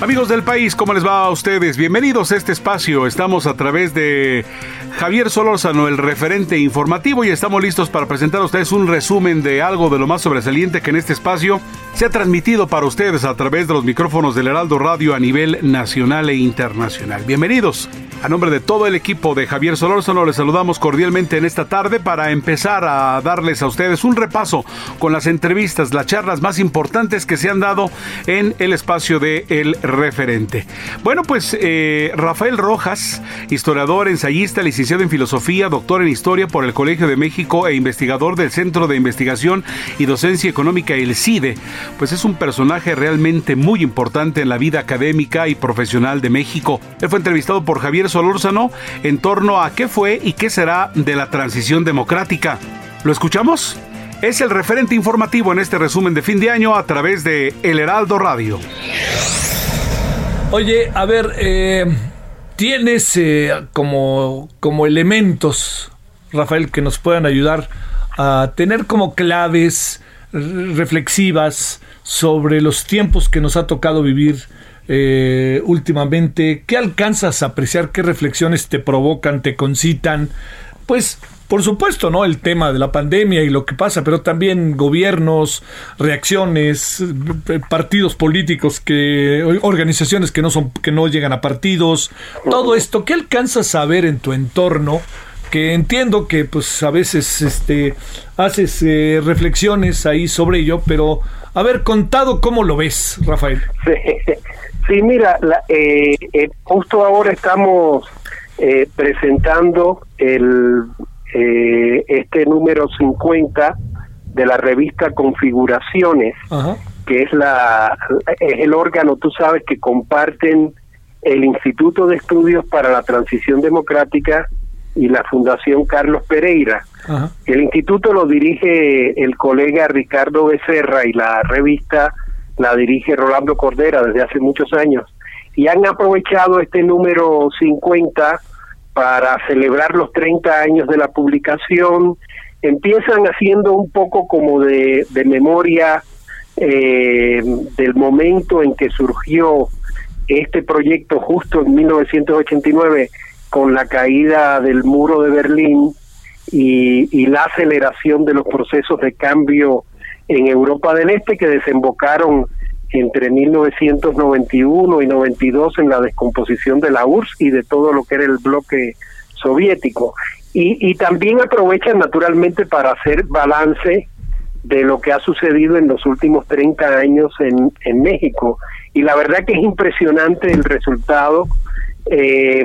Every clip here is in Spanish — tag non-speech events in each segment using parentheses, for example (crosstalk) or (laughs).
Amigos del país, ¿cómo les va a ustedes? Bienvenidos a este espacio. Estamos a través de Javier Solórzano, el referente informativo, y estamos listos para presentar a ustedes un resumen de algo de lo más sobresaliente que en este espacio se ha transmitido para ustedes a través de los micrófonos del Heraldo Radio a nivel nacional e internacional. Bienvenidos. A nombre de todo el equipo de Javier Solórzano, les saludamos cordialmente en esta tarde para empezar a darles a ustedes un repaso con las entrevistas, las charlas más importantes que se han dado en el espacio de El Referente. Bueno, pues eh, Rafael Rojas, historiador, ensayista, licenciado en filosofía, doctor en historia por el Colegio de México e investigador del Centro de Investigación y Docencia Económica, el CIDE, pues es un personaje realmente muy importante en la vida académica y profesional de México. Él fue entrevistado por Javier Solórzano en torno a qué fue y qué será de la transición democrática. ¿Lo escuchamos? Es el referente informativo en este resumen de fin de año a través de El Heraldo Radio. Oye, a ver, eh, tienes eh, como, como elementos, Rafael, que nos puedan ayudar a tener como claves reflexivas sobre los tiempos que nos ha tocado vivir eh, últimamente? ¿Qué alcanzas a apreciar? ¿Qué reflexiones te provocan, te concitan? Pues por supuesto, ¿no? El tema de la pandemia y lo que pasa, pero también gobiernos, reacciones, eh, partidos políticos que organizaciones que no son que no llegan a partidos, todo esto, ¿qué alcanzas a ver en tu entorno? que entiendo que pues a veces este haces eh, reflexiones ahí sobre ello, pero a ver, contado cómo lo ves, Rafael. Sí, (laughs) mira, eh, eh, justo ahora estamos eh, presentando el este número 50 de la revista Configuraciones, que es la es el órgano, tú sabes, que comparten el Instituto de Estudios para la Transición Democrática y la Fundación Carlos Pereira. El instituto lo dirige el colega Ricardo Becerra y la revista la dirige Rolando Cordera desde hace muchos años, y han aprovechado este número 50 para celebrar los 30 años de la publicación. Empiezan haciendo un poco como de, memoria eh, del momento en que surgió este proyecto justo en 1989 con la caída del muro de Berlín y, y la aceleración de los procesos de cambio en Europa del Este que desembocaron entre 1991 y 92 en la descomposición de la URSS y de todo lo que era el bloque soviético. Y, y también aprovechan naturalmente para hacer balance de lo que ha sucedido en los últimos 30 años en, en México. Y la verdad que es impresionante el resultado, eh,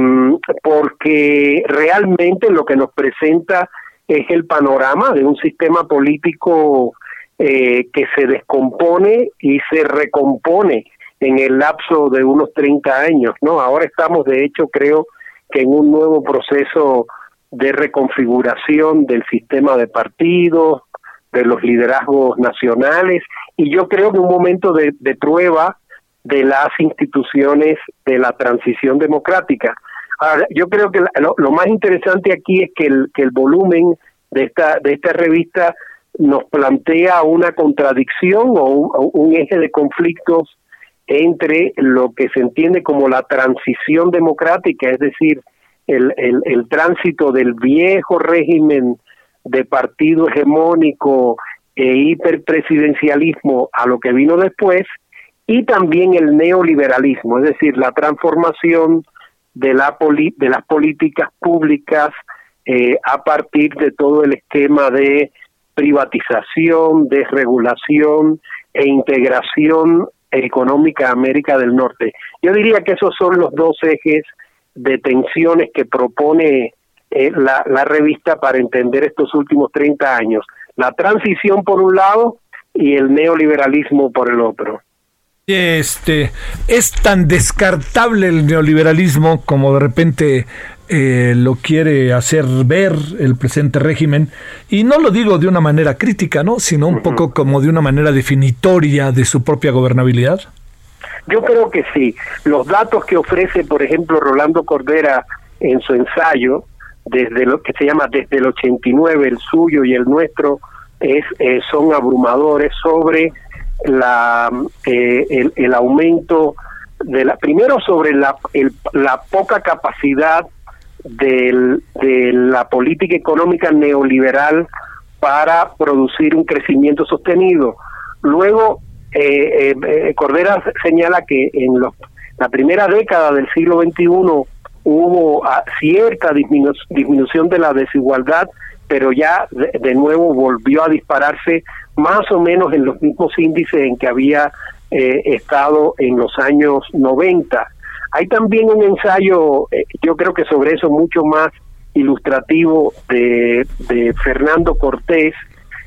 porque realmente lo que nos presenta es el panorama de un sistema político eh, que se descompone y se recompone en el lapso de unos 30 años, ¿no? Ahora estamos, de hecho, creo que en un nuevo proceso de reconfiguración del sistema de partidos, de los liderazgos nacionales, y yo creo que un momento de, prueba de las instituciones de la transición democrática. Ahora, yo creo que lo, lo más interesante aquí es que el, que el volumen de esta, de esta revista nos plantea una contradicción o un, eje de conflictos entre lo que se entiende como la transición democrática, es decir, el, el, tránsito del viejo régimen de partido hegemónico e hiperpresidencialismo a lo que vino después, y también el neoliberalismo, es decir, la transformación de, la de las políticas públicas eh, a partir de todo el esquema de privatización, desregulación e integración económica América del Norte. Yo diría que esos son los dos ejes de tensiones que propone eh, la, la revista para entender estos últimos 30 años. La transición por un lado y el neoliberalismo por el otro. Este es tan descartable el neoliberalismo como de repente eh, lo quiere hacer ver el presente régimen, y no lo digo de una manera crítica, ¿no? sino un poco como de una manera definitoria de su propia gobernabilidad. Yo creo que sí. Los datos que ofrece, por ejemplo, Rolando Cordera en su ensayo, desde lo que se llama desde el 89, el suyo y el nuestro, es, eh, son abrumadores sobre la, eh, el, el, aumento de la, primero sobre la, el, la poca capacidad del, de la política económica neoliberal para producir un crecimiento sostenido. Luego, eh, eh, eh Cordera señala que en los, la primera década del siglo XXI hubo ah, cierta disminución de la desigualdad, pero ya de, de, nuevo volvió a dispararse más o menos en los mismos índices en que había eh, estado en los años 90. Hay también un ensayo, eh, yo creo que sobre eso mucho más ilustrativo de, de Fernando Cortés,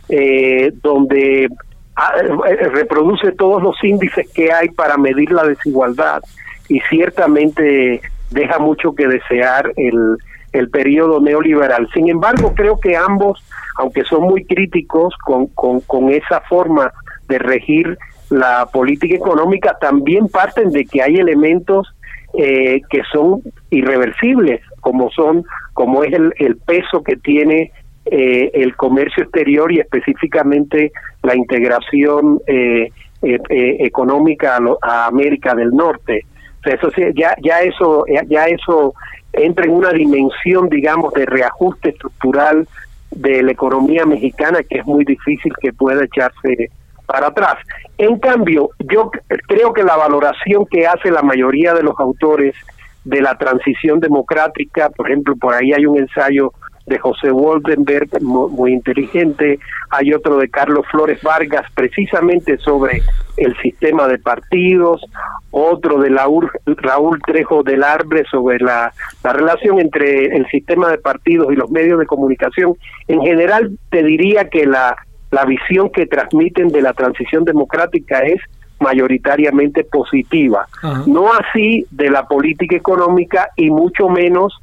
eh, donde ah, eh, reproduce todos los índices que hay para medir la desigualdad y ciertamente deja mucho que desear el, el periodo neoliberal. Sin embargo, creo que ambos, aunque son muy críticos con, con, con esa forma de regir la política económica, también parten de que hay elementos eh, que son irreversibles, como son, como es el, el peso que tiene eh, el comercio exterior y específicamente la integración eh, eh, eh económica a, lo, a, América del Norte. O sea, eso ya ya eso ya eso entra en una dimensión, digamos, de reajuste estructural de la economía mexicana que es muy difícil que pueda echarse para atrás. En cambio, yo creo que la valoración que hace la mayoría de los autores de la transición democrática, por ejemplo, por ahí hay un ensayo de José Woldenberg, muy, inteligente, hay otro de Carlos Flores Vargas, precisamente sobre el sistema de partidos, otro de Raúl, Raúl Trejo del Arbre sobre la, la relación entre el sistema de partidos y los medios de comunicación. En general, te diría que la la visión que transmiten de la transición democrática es mayoritariamente positiva. Ajá. No así de la política económica y mucho menos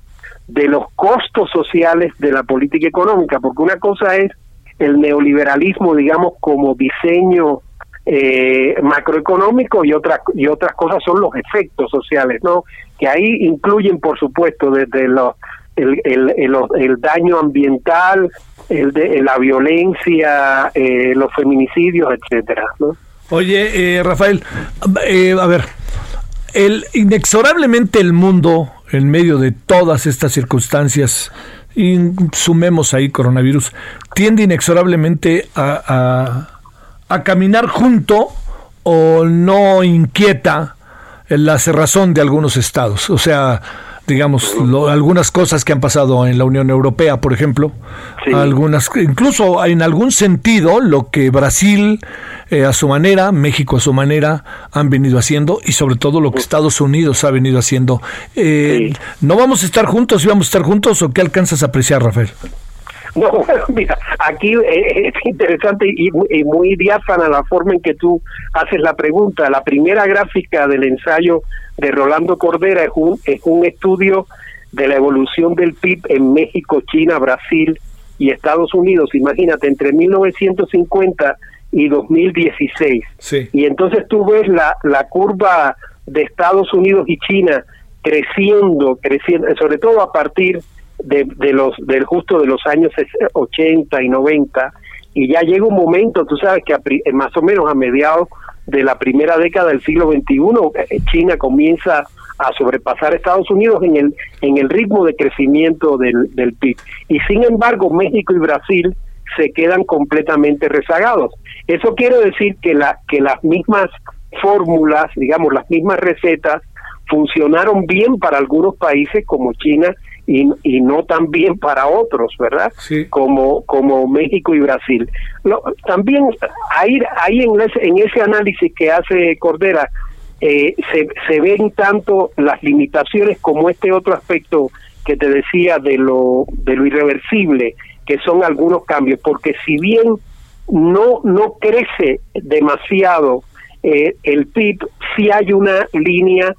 de los costos sociales de la política económica, porque una cosa es el neoliberalismo, digamos, como diseño eh, macroeconómico y otras y otras cosas son los efectos sociales, ¿no? Que ahí incluyen, por supuesto, desde los el, el, el, el daño ambiental, el de la violencia, eh, los feminicidios, etcétera. ¿no? Oye, eh, Rafael, eh, a ver, el inexorablemente el mundo en medio de todas estas circunstancias y sumemos ahí coronavirus tiende inexorablemente a, a, a caminar junto o no inquieta la cerrazón de algunos estados, o sea digamos, lo, algunas cosas que han pasado en la Unión Europea, por ejemplo, sí. algunas, incluso en algún sentido, lo que Brasil eh, a su manera, México a su manera, han venido haciendo y sobre todo lo que Estados Unidos ha venido haciendo. Eh, sí. ¿No vamos a estar juntos y vamos a estar juntos o qué alcanzas a apreciar, Rafael? (laughs) No, bueno, mira, aquí eh, es interesante y, y, muy diáfana la forma en que tú haces la pregunta. La primera gráfica del ensayo de Rolando Cordera es un, es un estudio de la evolución del PIB en México, China, Brasil y Estados Unidos. Imagínate, entre 1950 y 2016. Sí. Y entonces tú ves la, la curva de Estados Unidos y China creciendo, creciendo, sobre todo a partir de, de los del justo de los años 80 y 90 y ya llega un momento, tú sabes que a, más o menos a mediados de la primera década del siglo XXI, eh, China comienza a sobrepasar a Estados Unidos en el en el ritmo de crecimiento del, del PIB. Y sin embargo, México y Brasil se quedan completamente rezagados. Eso quiere decir que la que las mismas fórmulas, digamos, las mismas recetas funcionaron bien para algunos países como China y, y no también para otros, ¿verdad? Como, como México y Brasil. también ahí, ahí en, ese, en ese análisis que hace Cordera eh, se, se ven tanto las limitaciones como este otro aspecto que te decía de lo, de lo irreversible, que son algunos cambios, porque si bien no, no crece demasiado eh, el PIB, sí hay una línea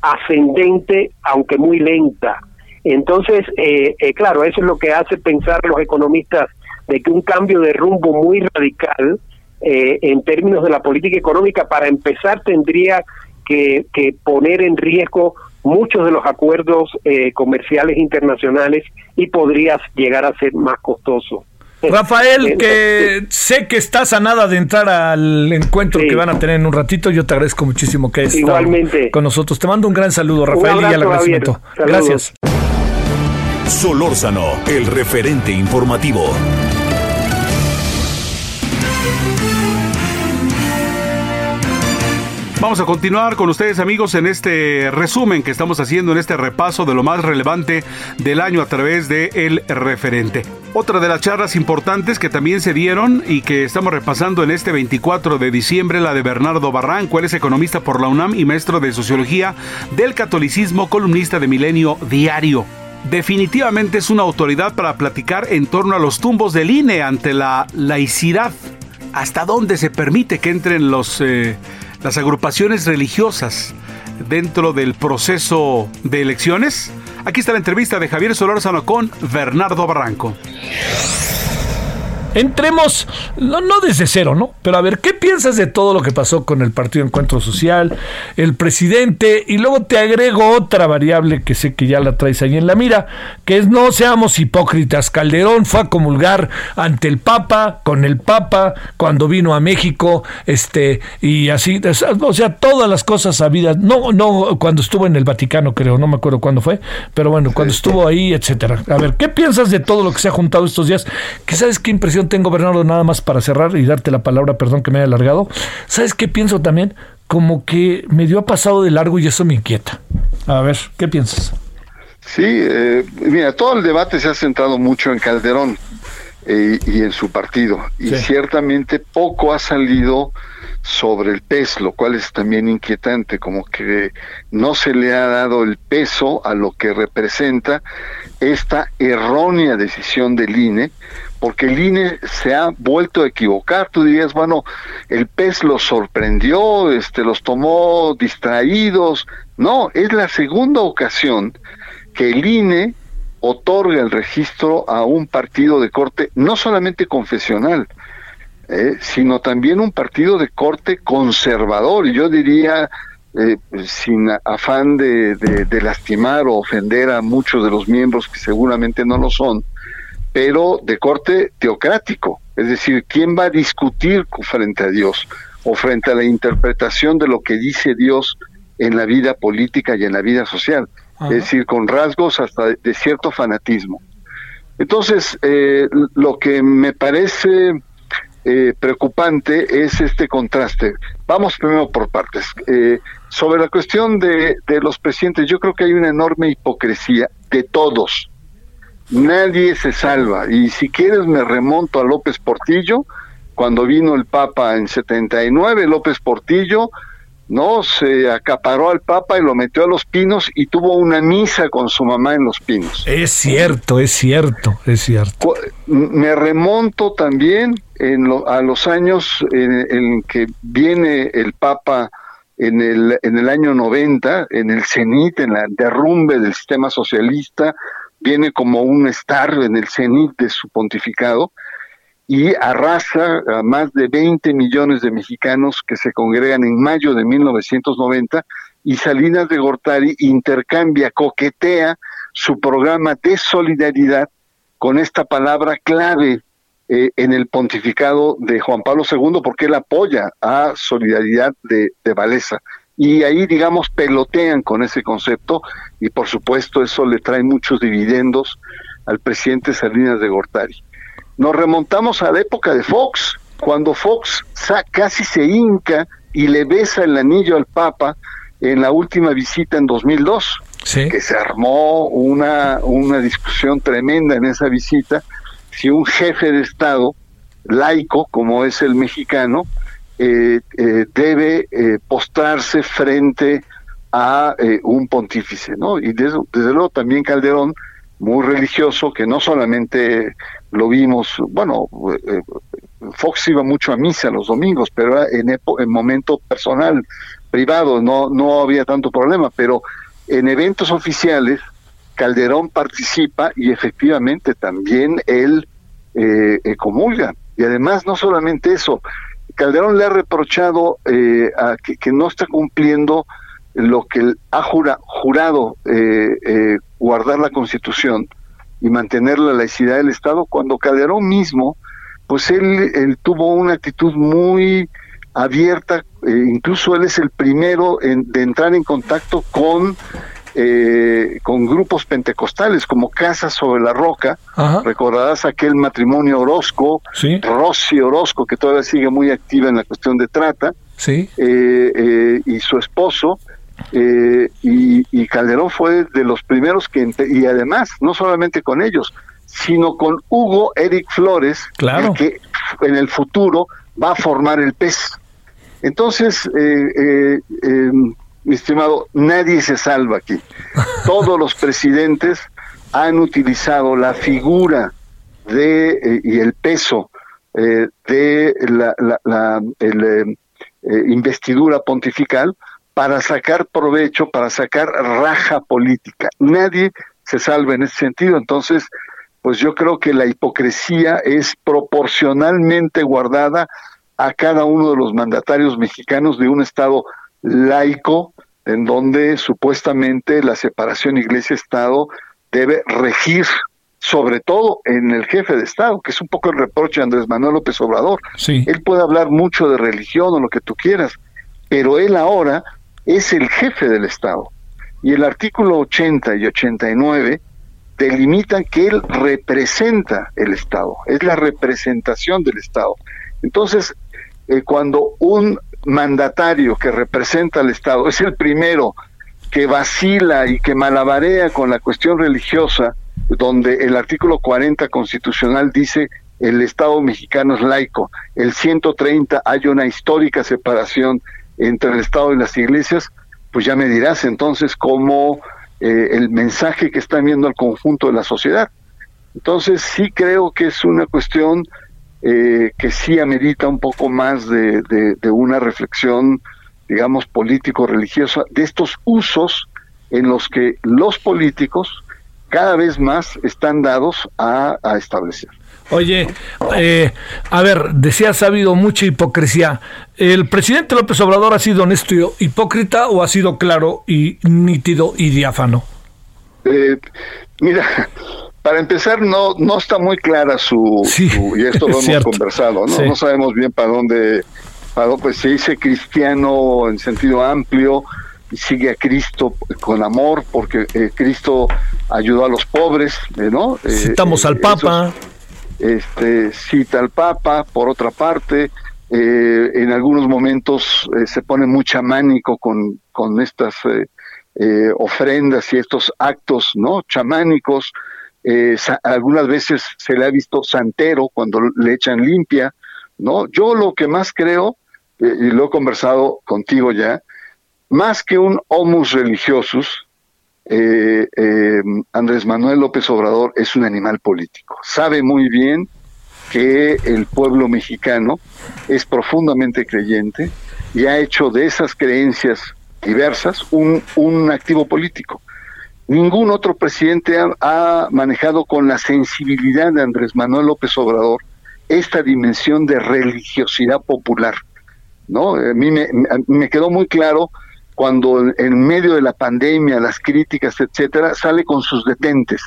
ascendente, aunque muy lenta. Entonces, eh, eh, claro, eso es lo que hace pensar los economistas de que un cambio de rumbo muy radical en términos de la política económica, para empezar, tendría que, que poner en riesgo muchos de los acuerdos comerciales internacionales y podría llegar a ser más costoso. Rafael, que sé que estás a nada de entrar al encuentro que van a tener en un ratito. Yo te agradezco muchísimo que estés con nosotros. Te mando un gran saludo, Rafael, y al agradecimiento. Gracias. Solórzano, el referente informativo. Vamos a continuar con ustedes amigos en este resumen que estamos haciendo en este repaso de lo más relevante del año a través de El Referente. Otra de las charlas importantes que también se dieron y que estamos repasando en este 24 de diciembre, la de Bernardo Barranco, él es economista por la UNAM y maestro de Sociología del Catolicismo, columnista de Milenio Diario definitivamente es una autoridad para platicar en torno a los tumbos del INE ante la laicidad. ¿Hasta dónde se permite que entren los eh, las agrupaciones religiosas dentro del proceso de elecciones? Aquí está la entrevista de Javier Solórzano con Bernardo Barranco entremos, no, no desde cero, ¿no? Pero a ver, ¿qué piensas de todo lo que pasó con el Partido Encuentro Social, el presidente? Y luego te agrego otra variable que sé que ya la traes ahí en la mira, que es no seamos hipócritas. Calderón fue a comulgar ante el Papa, con el Papa, cuando vino a México, este, y así, o sea, todas las cosas sabidas, no, no, cuando estuvo en el Vaticano, creo, no me acuerdo cuándo fue, pero bueno, cuando estuvo ahí, etcétera. A ver, ¿qué piensas de todo lo que se ha juntado estos días? ¿Qué sabes qué impresión tengo, Bernardo, nada más para cerrar y darte la palabra, perdón que me haya alargado. ¿Sabes qué pienso también? Como que me dio pasado de largo y eso me inquieta. A ver, ¿qué piensas? Sí, eh, mira, todo el debate se ha centrado mucho en Calderón eh, y en su partido. Y ciertamente poco ha salido sobre el PES, lo cual es también inquietante, como que no se le ha dado el peso a lo que representa esta errónea decisión del INE, porque el INE se ha vuelto a equivocar. Tú dirías, bueno, el PES los sorprendió, este, los tomó distraídos. No, es la segunda ocasión que el INE otorga el registro a un partido de corte no solamente confesional, eh, sino también un partido de corte conservador, y yo diría, eh, sin afán de, de lastimar o ofender a muchos de los miembros que seguramente no lo son, pero de corte teocrático. Es decir, ¿quién va a discutir frente a Dios o frente a la interpretación de lo que dice Dios en la vida política y en la vida social? Es decir, con rasgos hasta de, cierto fanatismo. Entonces, eh, lo que me parece eh, preocupante es este contraste. Vamos primero por partes. Eh, sobre la cuestión de, de los presidentes, yo creo que hay una enorme hipocresía de todos, nadie se salva. Y si quieres me remonto a López Portillo, cuando vino el Papa en 79, López Portillo no se acaparó al Papa y lo metió a los pinos y tuvo una misa con su mamá en los pinos. Es cierto, es cierto, es cierto. Me remonto también en a los años en, en, que viene el Papa en el, en el año 90, en el cenit, en la derrumbe del sistema socialista, viene como un estar en el cenit de su pontificado y arrasa a más de 20 millones de mexicanos que se congregan en mayo de 1990 y Salinas de Gortari intercambia, coquetea su programa de solidaridad con esta palabra clave eh, en el pontificado de Juan Pablo II porque él apoya a Solidaridad de, de Valesa y ahí, digamos, pelotean con ese concepto y por supuesto eso le trae muchos dividendos al presidente Salinas de Gortari. Nos remontamos a la época de Fox, cuando Fox casi se hinca y le besa el anillo al Papa en la última visita en 2002. que se armó una, una discusión tremenda en esa visita, si un jefe de Estado laico, como es el mexicano, eh, eh, debe eh, postrarse frente a un pontífice, ¿no? Y desde, luego también Calderón, muy religioso, que no solamente lo vimos, bueno, Fox iba mucho a misa los domingos, pero en, en momento personal, privado, no, no había tanto problema, pero en eventos oficiales Calderón participa y efectivamente también él eh, comulga. Y además no solamente eso, Calderón le ha reprochado eh, a que, no está cumpliendo lo que ha jurado eh, eh, guardar la Constitución y mantener la laicidad del Estado, cuando Calderón mismo, pues él, tuvo una actitud muy abierta, incluso él es el primero en, de entrar en contacto con eh, con grupos pentecostales como Casa sobre la Roca. Recordarás aquel matrimonio Orozco, Rosy Orozco, que todavía sigue muy activa en la cuestión de trata, sí. Eh, eh, y su esposo. Y, Calderón fue de los primeros que, y además, no solamente con ellos, sino con Hugo Eric Flores, claro. que en el futuro va a formar el PES. Entonces, eh, mi estimado, nadie se salva aquí. Todos los presidentes han utilizado la figura de eh, y el peso eh, de la, la, eh, investidura pontifical para sacar provecho, para sacar raja política. Nadie se salva en ese sentido. Entonces, pues yo creo que la hipocresía es proporcionalmente guardada a cada uno de los mandatarios mexicanos de un Estado laico, en donde supuestamente la separación iglesia-estado debe regir sobre todo en el jefe de Estado, que es un poco el reproche de Andrés Manuel López Obrador. Él puede hablar mucho de religión o lo que tú quieras, pero él ahora es el jefe del Estado. Y el artículo 80 y 89 delimitan que él representa el Estado, es la representación del Estado. Entonces, eh, cuando un mandatario que representa al Estado es el primero que vacila y que malabarea con la cuestión religiosa, donde el artículo 40 constitucional dice el Estado mexicano es laico, el 130 hay una histórica separación entre el Estado y las iglesias, pues ya me dirás entonces cómo eh, el mensaje que está viendo al conjunto de la sociedad. Entonces sí creo que es una cuestión eh, que sí amerita un poco más de, una reflexión, digamos, político-religiosa, de estos usos en los que los políticos cada vez más están dados a, establecer. Oye, eh, a ver, decías ha habido mucha hipocresía. ¿El presidente López Obrador ha sido honesto y hipócrita o ha sido claro y nítido y diáfano? Eh, mira, (laughs) para empezar, no, no está muy clara su, y esto (laughs) lo hemos conversado, ¿no? No sabemos bien para dónde, para pues se dice cristiano en sentido amplio, y sigue a Cristo con amor, porque eh, Cristo ayudó a los pobres, eh, ¿no? Eh, Citamos al Papa. Este, cita al Papa, por otra parte, en algunos momentos se pone muy chamánico con, con estas ofrendas y estos actos, ¿no? Chamánicos, eh, algunas veces se le ha visto santero cuando le echan limpia, ¿no? Yo lo que más creo, eh, y lo he conversado contigo ya, más que un homus religiosus, eh, Andrés Manuel López Obrador es un animal político. Sabe muy bien que el pueblo mexicano es profundamente creyente y ha hecho de esas creencias diversas un, un activo político. Ningún otro presidente ha, manejado con la sensibilidad de Andrés Manuel López Obrador esta dimensión de religiosidad popular. ¿no? A mí me, quedó muy claro cuando en medio de la pandemia, las críticas, etcétera, sale con sus detentes.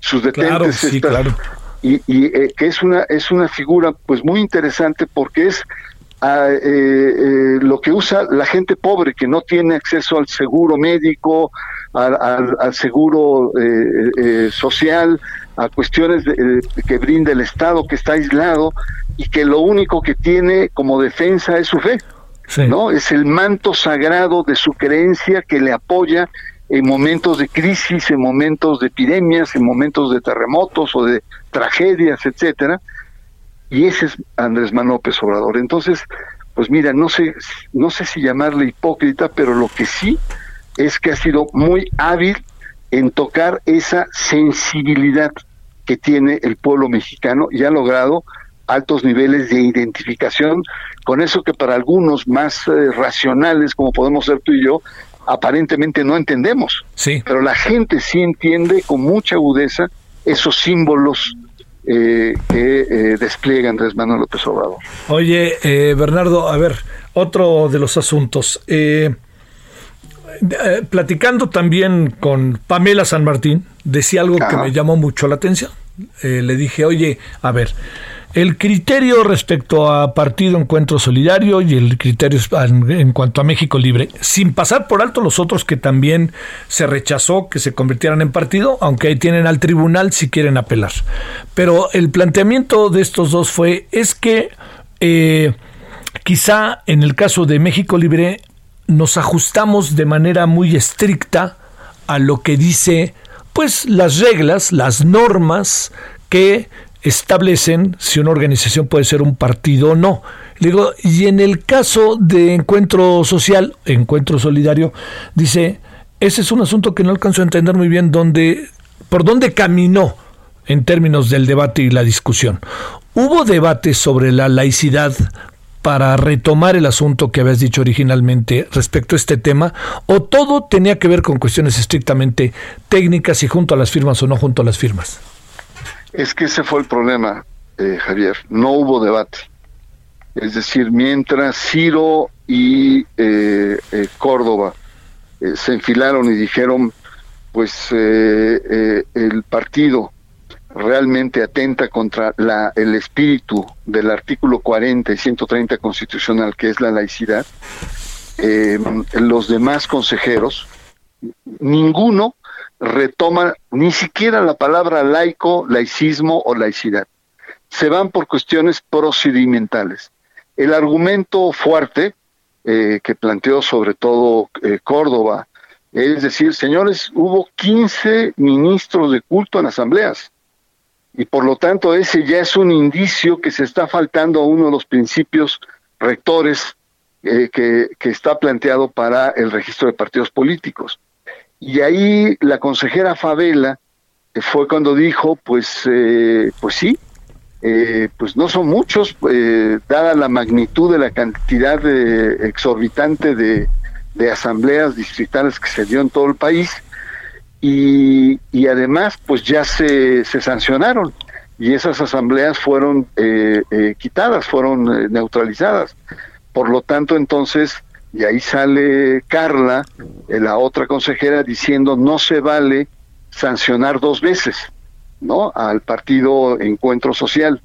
Sus detentes. sí, claro. Y, y eh, que es una, es una figura pues muy interesante porque es a, eh, eh, lo que usa la gente pobre que no tiene acceso al seguro médico, al, seguro eh, social, a cuestiones que brinda el Estado que está aislado y que lo único que tiene como defensa es su fe. ¿No? Es el manto sagrado de su creencia que le apoya en momentos de crisis, en momentos de epidemias, en momentos de terremotos o de tragedias, etcétera. Y ese es Andrés Manuel López Obrador. Entonces, pues mira, no sé, no sé si llamarle hipócrita, pero lo que sí es que ha sido muy hábil en tocar esa sensibilidad que tiene el pueblo mexicano y ha logrado altos niveles de identificación con eso que para algunos más eh, racionales, como podemos ser tú y yo, aparentemente no entendemos. Sí. Pero la gente sí entiende con mucha agudeza esos símbolos eh, que eh, despliega Andrés Manuel López Obrador. Oye, eh, Bernardo, a ver, otro de los asuntos. Eh, platicando también con Pamela San Martín, decía algo que me llamó mucho la atención. Le dije, oye, a ver, el criterio respecto a Partido Encuentro Solidario y el criterio en, cuanto a México Libre, sin pasar por alto los otros que también se rechazó que se convirtieran en partido, aunque ahí tienen al tribunal si quieren apelar. Pero el planteamiento de estos dos fue, es que eh, quizá en el caso de México Libre nos ajustamos de manera muy estricta a lo que dice pues las reglas, las normas que establecen si una organización puede ser un partido o no. Digo, y en el caso de Encuentro Social, Encuentro Solidario, dice, ese es un asunto que no alcanzo a entender muy bien dónde, por dónde caminó en términos del debate y la discusión. ¿Hubo debate sobre la laicidad para retomar el asunto que habías dicho originalmente respecto a este tema o todo tenía que ver con cuestiones estrictamente técnicas y junto a las firmas o no junto a las firmas? Es que ese fue el problema, eh, Javier. No hubo debate. Es decir, mientras Ciro y eh, eh, Córdoba eh, se enfilaron y dijeron, pues el partido realmente atenta contra la, el espíritu del artículo 40 y 130 constitucional, que es la laicidad, los demás consejeros, ninguno retoma ni siquiera la palabra laico, laicismo o laicidad. Se van por cuestiones procedimentales. El argumento fuerte eh, que planteó sobre todo eh, Córdoba, es decir, señores, hubo 15 ministros de culto en asambleas y por lo tanto ese ya es un indicio que se está faltando a uno de los principios rectores eh, que, que está planteado para el registro de partidos políticos. Y ahí la consejera Favela eh, fue cuando dijo, pues, eh, pues sí, eh, pues no son muchos, eh, dada la magnitud de la cantidad de, exorbitante de, de asambleas distritales que se dio en todo el país, y, y además, pues ya se, se sancionaron, y esas asambleas fueron eh, quitadas, fueron neutralizadas. Por lo tanto, entonces, y ahí sale Carla, eh, la otra consejera, diciendo no se vale sancionar dos veces, ¿no? Al partido Encuentro Social,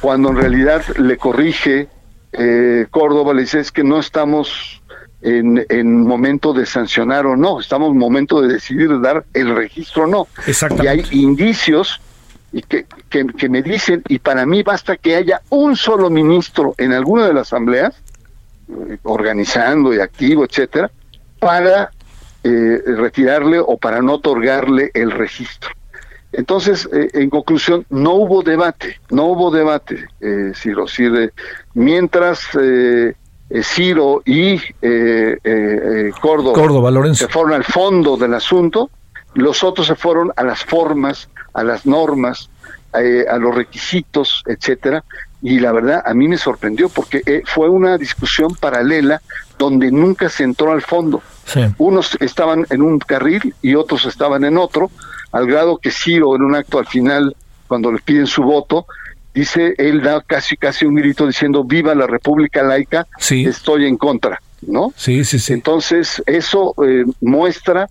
cuando en realidad le corrige eh, Córdoba, le dice es que no estamos en, en momento de sancionar o no, estamos en momento de decidir dar el registro o no. Y hay indicios y que, que, que me dicen, y para mí basta que haya un solo ministro en alguna de las asambleas, organizando y activo, etcétera, para eh, retirarle o para no otorgarle el registro. Entonces, eh, en conclusión, no hubo debate, no hubo debate, eh, Ciro. Ciro, mientras eh, eh, Ciro y Córdoba, Córdoba, Lorenzo. se fueron al fondo del asunto, los otros se fueron a las formas, a las normas, a los requisitos, etcétera. Y la verdad, a mí me sorprendió porque eh, fue una discusión paralela donde nunca se entró al fondo. Sí. Unos estaban en un carril y otros estaban en otro, al grado que Ciro en un acto al final, cuando le piden su voto, dice, él da casi casi un grito diciendo, viva la República Laica, Sí. estoy en contra, ¿no? Sí, sí, sí. Entonces, eso eh, muestra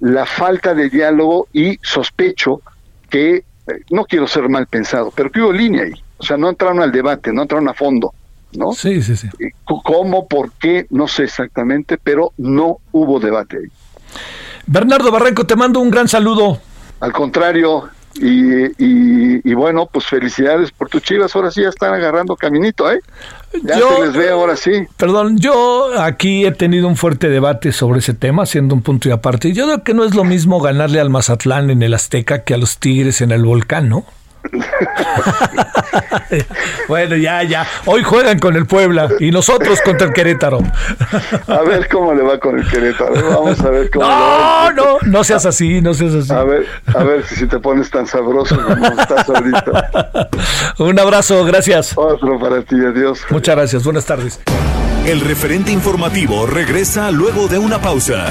la falta de diálogo y sospecho que, eh, no quiero ser mal pensado, pero que hubo línea ahí. O sea, no entraron al debate, no entraron a fondo, ¿no? Sí, sí, sí. Eh, ¿Cómo, por qué? No sé exactamente, pero no hubo debate ahí. Bernardo Barranco, te mando un gran saludo. Al contrario, Y, y, bueno, pues felicidades por tus chivas. Ahora sí ya están agarrando caminito, ¿eh? Ya se les ve ahora sí. Perdón, yo aquí he tenido un fuerte debate sobre ese tema, siendo un punto y aparte. Yo creo que no es lo mismo ganarle al Mazatlán en el Azteca que a los Tigres en el Volcán, ¿no? (laughs) bueno, ya, ya. Hoy juegan con el Puebla y nosotros contra el Querétaro. a ver cómo le va con el Querétaro. Vamos a ver cómo no, le va. No, no, seas así, no seas así. A ver, a ver si te pones tan sabroso como estás ahorita. (laughs) Un abrazo, gracias. Otro para ti, adiós. Muchas gracias, buenas tardes. El referente informativo regresa luego de una pausa.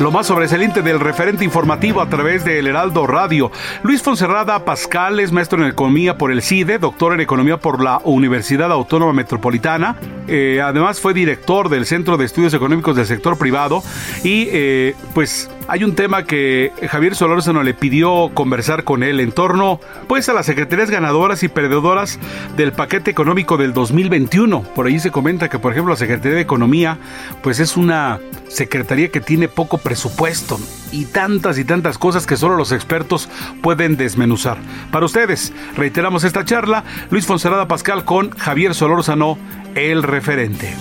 Lo más sobresaliente del referente informativo a través del Heraldo Radio. Luis Fonserrada Pascal es maestro en Economía por el CIDE, doctor en Economía por la Universidad Autónoma Metropolitana. Eh, además fue director del Centro de Estudios Económicos del Sector Privado. Y eh, pues hay un tema que Javier Solórzano le pidió conversar con él en torno pues a las secretarías ganadoras y perdedoras del paquete económico del 2021. Por ahí se comenta que por ejemplo la Secretaría de Economía pues es una secretaría que tiene poco presupuesto y tantas y tantas cosas que solo los expertos pueden desmenuzar. Para ustedes, reiteramos esta charla, Luis Fonserrada Pascal con Javier Solórzano, el referente.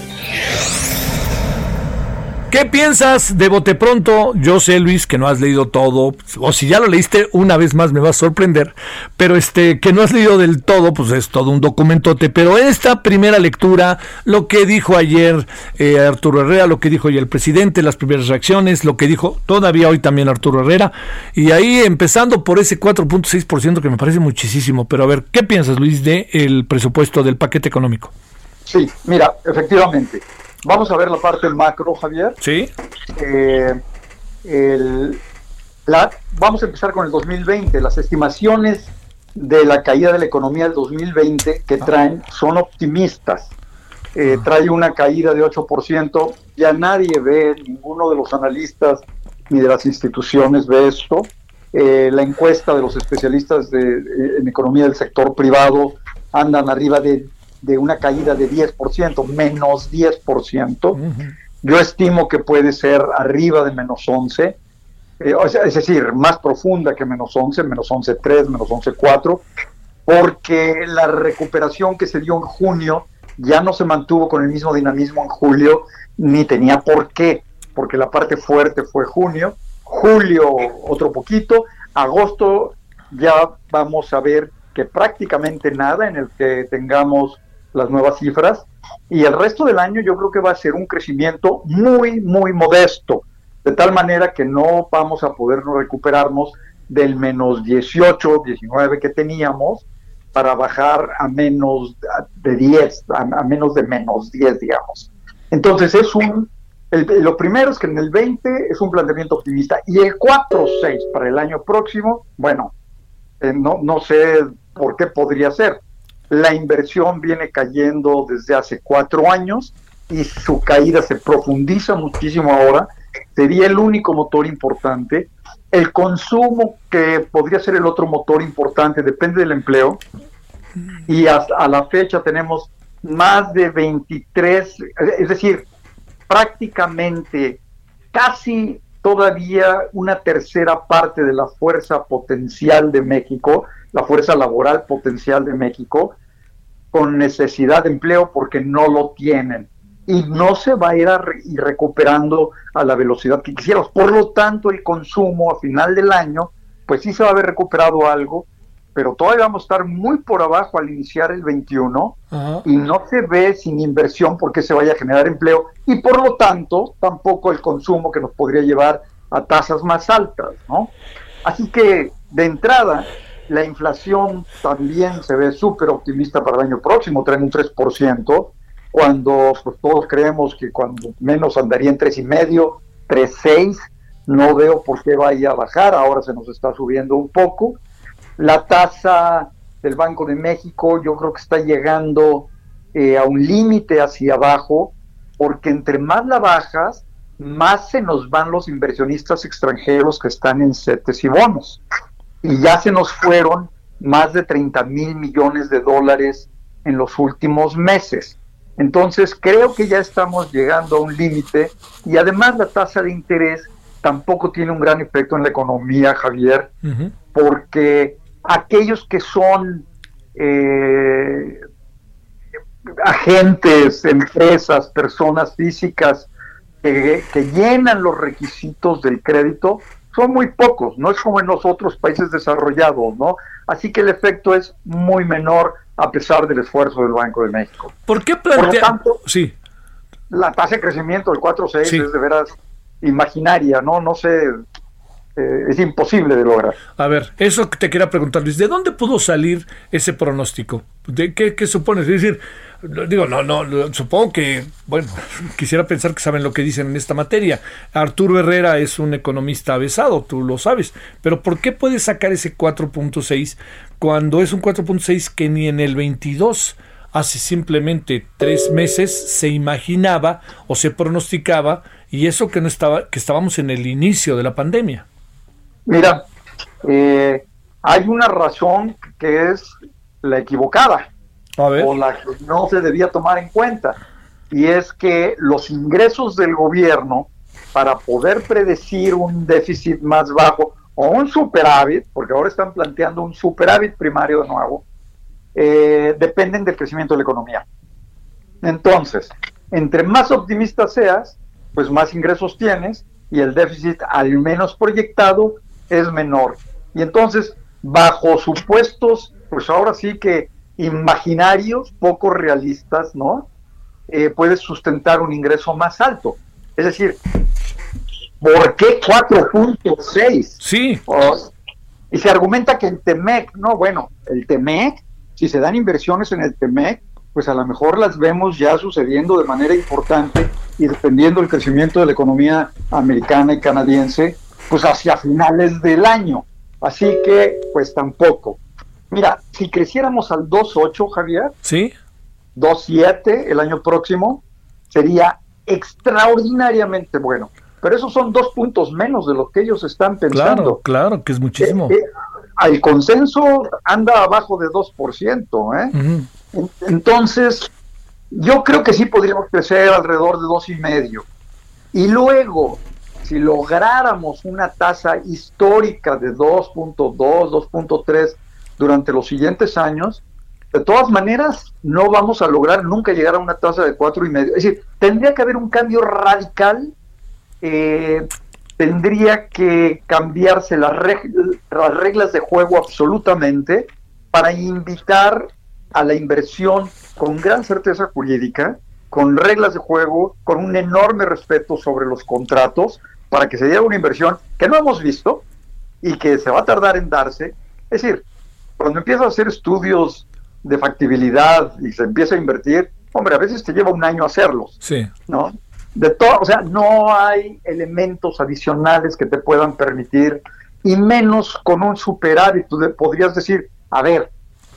¿Qué piensas de Bote Pronto? Yo sé, Luis, que no has leído todo, o si ya lo leíste, una vez más me va a sorprender, pero este, que no has leído del todo, pues es todo un documentote, pero esta primera lectura, lo que dijo ayer eh, Arturo Herrera, lo que dijo hoy el presidente, las primeras reacciones, lo que dijo todavía hoy también Arturo Herrera, y ahí empezando por ese 4.6% que me parece muchísimo, pero a ver, ¿qué piensas, Luis, del el presupuesto del paquete económico? Sí, mira, efectivamente. Vamos a ver la parte macro, Javier. Sí. Eh, la, vamos a empezar con el 2020. Las estimaciones de la caída de la economía del 2020 que traen son optimistas. Eh, trae una caída de 8%. Ya nadie ve, ninguno de los analistas ni de las instituciones ve esto. Eh, la encuesta de los especialistas de, en economía del sector privado andan arriba de de una caída de 10%, menos 10%. Yo estimo que puede ser arriba de menos 11, eh, es decir, más profunda que menos 11, menos 11.3, menos 11.4, porque la recuperación que se dio en junio ya no se mantuvo con el mismo dinamismo en julio, ni tenía por qué, porque la parte fuerte fue junio, julio otro poquito, agosto ya vamos a ver que prácticamente nada en el que tengamos las nuevas cifras, y el resto del año yo creo que va a ser un crecimiento muy, muy modesto, de tal manera que no vamos a poder recuperarnos del menos 18, 19 que teníamos para bajar a menos de 10, a, menos de menos 10, digamos. Entonces es un, lo primero es que en el 20 es un planteamiento optimista y el 4-6 para el año próximo, bueno, eh, no, no sé por qué podría ser, la inversión viene cayendo desde hace cuatro años y su caída se profundiza muchísimo ahora. Sería el único motor importante. El consumo, que podría ser el otro motor importante, depende del empleo. Y a la fecha tenemos más de 23, es decir, prácticamente casi todavía una tercera parte de la fuerza potencial de México, la fuerza laboral potencial de México, con necesidad de empleo porque no lo tienen y no se va a ir recuperando a la velocidad que quisiéramos. Por lo tanto, el consumo a final del año, pues sí se va a haber recuperado algo, pero todavía vamos a estar muy por abajo al iniciar el 21 y no se ve sin inversión porque se vaya a generar empleo y por lo tanto tampoco el consumo que nos podría llevar a tasas más altas, ¿no? Así que de entrada la inflación también se ve súper optimista para el año próximo, traen un 3%, cuando pues, todos creemos que cuando menos andaría en 3,5, 3,6, no veo por qué vaya a bajar, ahora se nos está subiendo un poco. La tasa del Banco de México yo creo que está llegando eh, a un límite hacia abajo, porque entre más la bajas, más se nos van los inversionistas extranjeros que están en CETES y bonos y ya se nos fueron más de 30 mil millones de dólares en los últimos meses. Entonces creo que ya estamos llegando a un límite y además la tasa de interés tampoco tiene un gran efecto en la economía, Javier, porque aquellos que son eh, agentes, empresas, personas físicas que, llenan los requisitos del crédito, son muy pocos, no es como en los otros países desarrollados, ¿no? Así que el efecto es muy menor a pesar del esfuerzo del Banco de México. ¿Por qué plantea? Por lo tanto, sí. la tasa de crecimiento del 4.6 es de veras imaginaria, ¿no? No sé, eh, es imposible de lograr. A ver, eso que te quería preguntar, Luis, ¿de dónde pudo salir ese pronóstico? ¿De qué, qué supones? Es decir, digo, no, no, supongo que, bueno, (laughs) quisiera pensar que saben lo que dicen en esta materia. Arturo Herrera es un economista avesado, tú lo sabes, pero ¿por qué puede sacar ese 4.6 cuando es un 4.6 que ni en el 22 hace simplemente tres meses se imaginaba o se pronosticaba y eso que no estaba, que estábamos en el inicio de la pandemia? Mira, eh, hay una razón que es la equivocada o la que no se debía tomar en cuenta. Y es que los ingresos del gobierno para poder predecir un déficit más bajo o un superávit, porque ahora están planteando un superávit primario de nuevo, eh, dependen del crecimiento de la economía. Entonces, entre más optimista seas, pues más ingresos tienes y el déficit al menos proyectado es menor. Y entonces, bajo supuestos, pues ahora sí que imaginarios, poco realistas, ¿no? Eh, puedes sustentar un ingreso más alto. Es decir, ¿por qué 4.6? Sí. y se argumenta que el TEMEC, no, bueno, el TEMEC, si se dan inversiones en el TEMEC, pues a lo mejor las vemos ya sucediendo de manera importante y dependiendo del crecimiento de la economía americana y canadiense, pues hacia finales del año. Así que, pues tampoco. Mira, si creciéramos al 2.8, Javier, ¿Sí? 2.7 el año próximo, sería extraordinariamente bueno. Pero esos son dos puntos menos de lo que ellos están pensando. Claro, claro, que es muchísimo. Eh, eh, el consenso anda abajo de 2%. ¿eh? Entonces, yo creo que sí podríamos crecer alrededor de dos y medio. Y luego, si lográramos una tasa histórica de 2.2, 2.3 durante los siguientes años, de todas maneras no vamos a lograr nunca llegar a una tasa de cuatro y medio. Es decir, tendría que haber un cambio radical, eh, tendría que cambiarse las, las reglas de juego absolutamente para invitar a la inversión con gran certeza jurídica, con reglas de juego, con un enorme respeto sobre los contratos, para que se diera una inversión que no hemos visto y que se va a tardar en darse. Es decir, cuando empiezas a hacer estudios de factibilidad y se empieza a invertir, hombre, a veces te lleva un año hacerlos. Sí. ¿No? De todo, o sea, no hay elementos adicionales que te puedan permitir, y menos con un superávit. Tú podrías decir, a ver,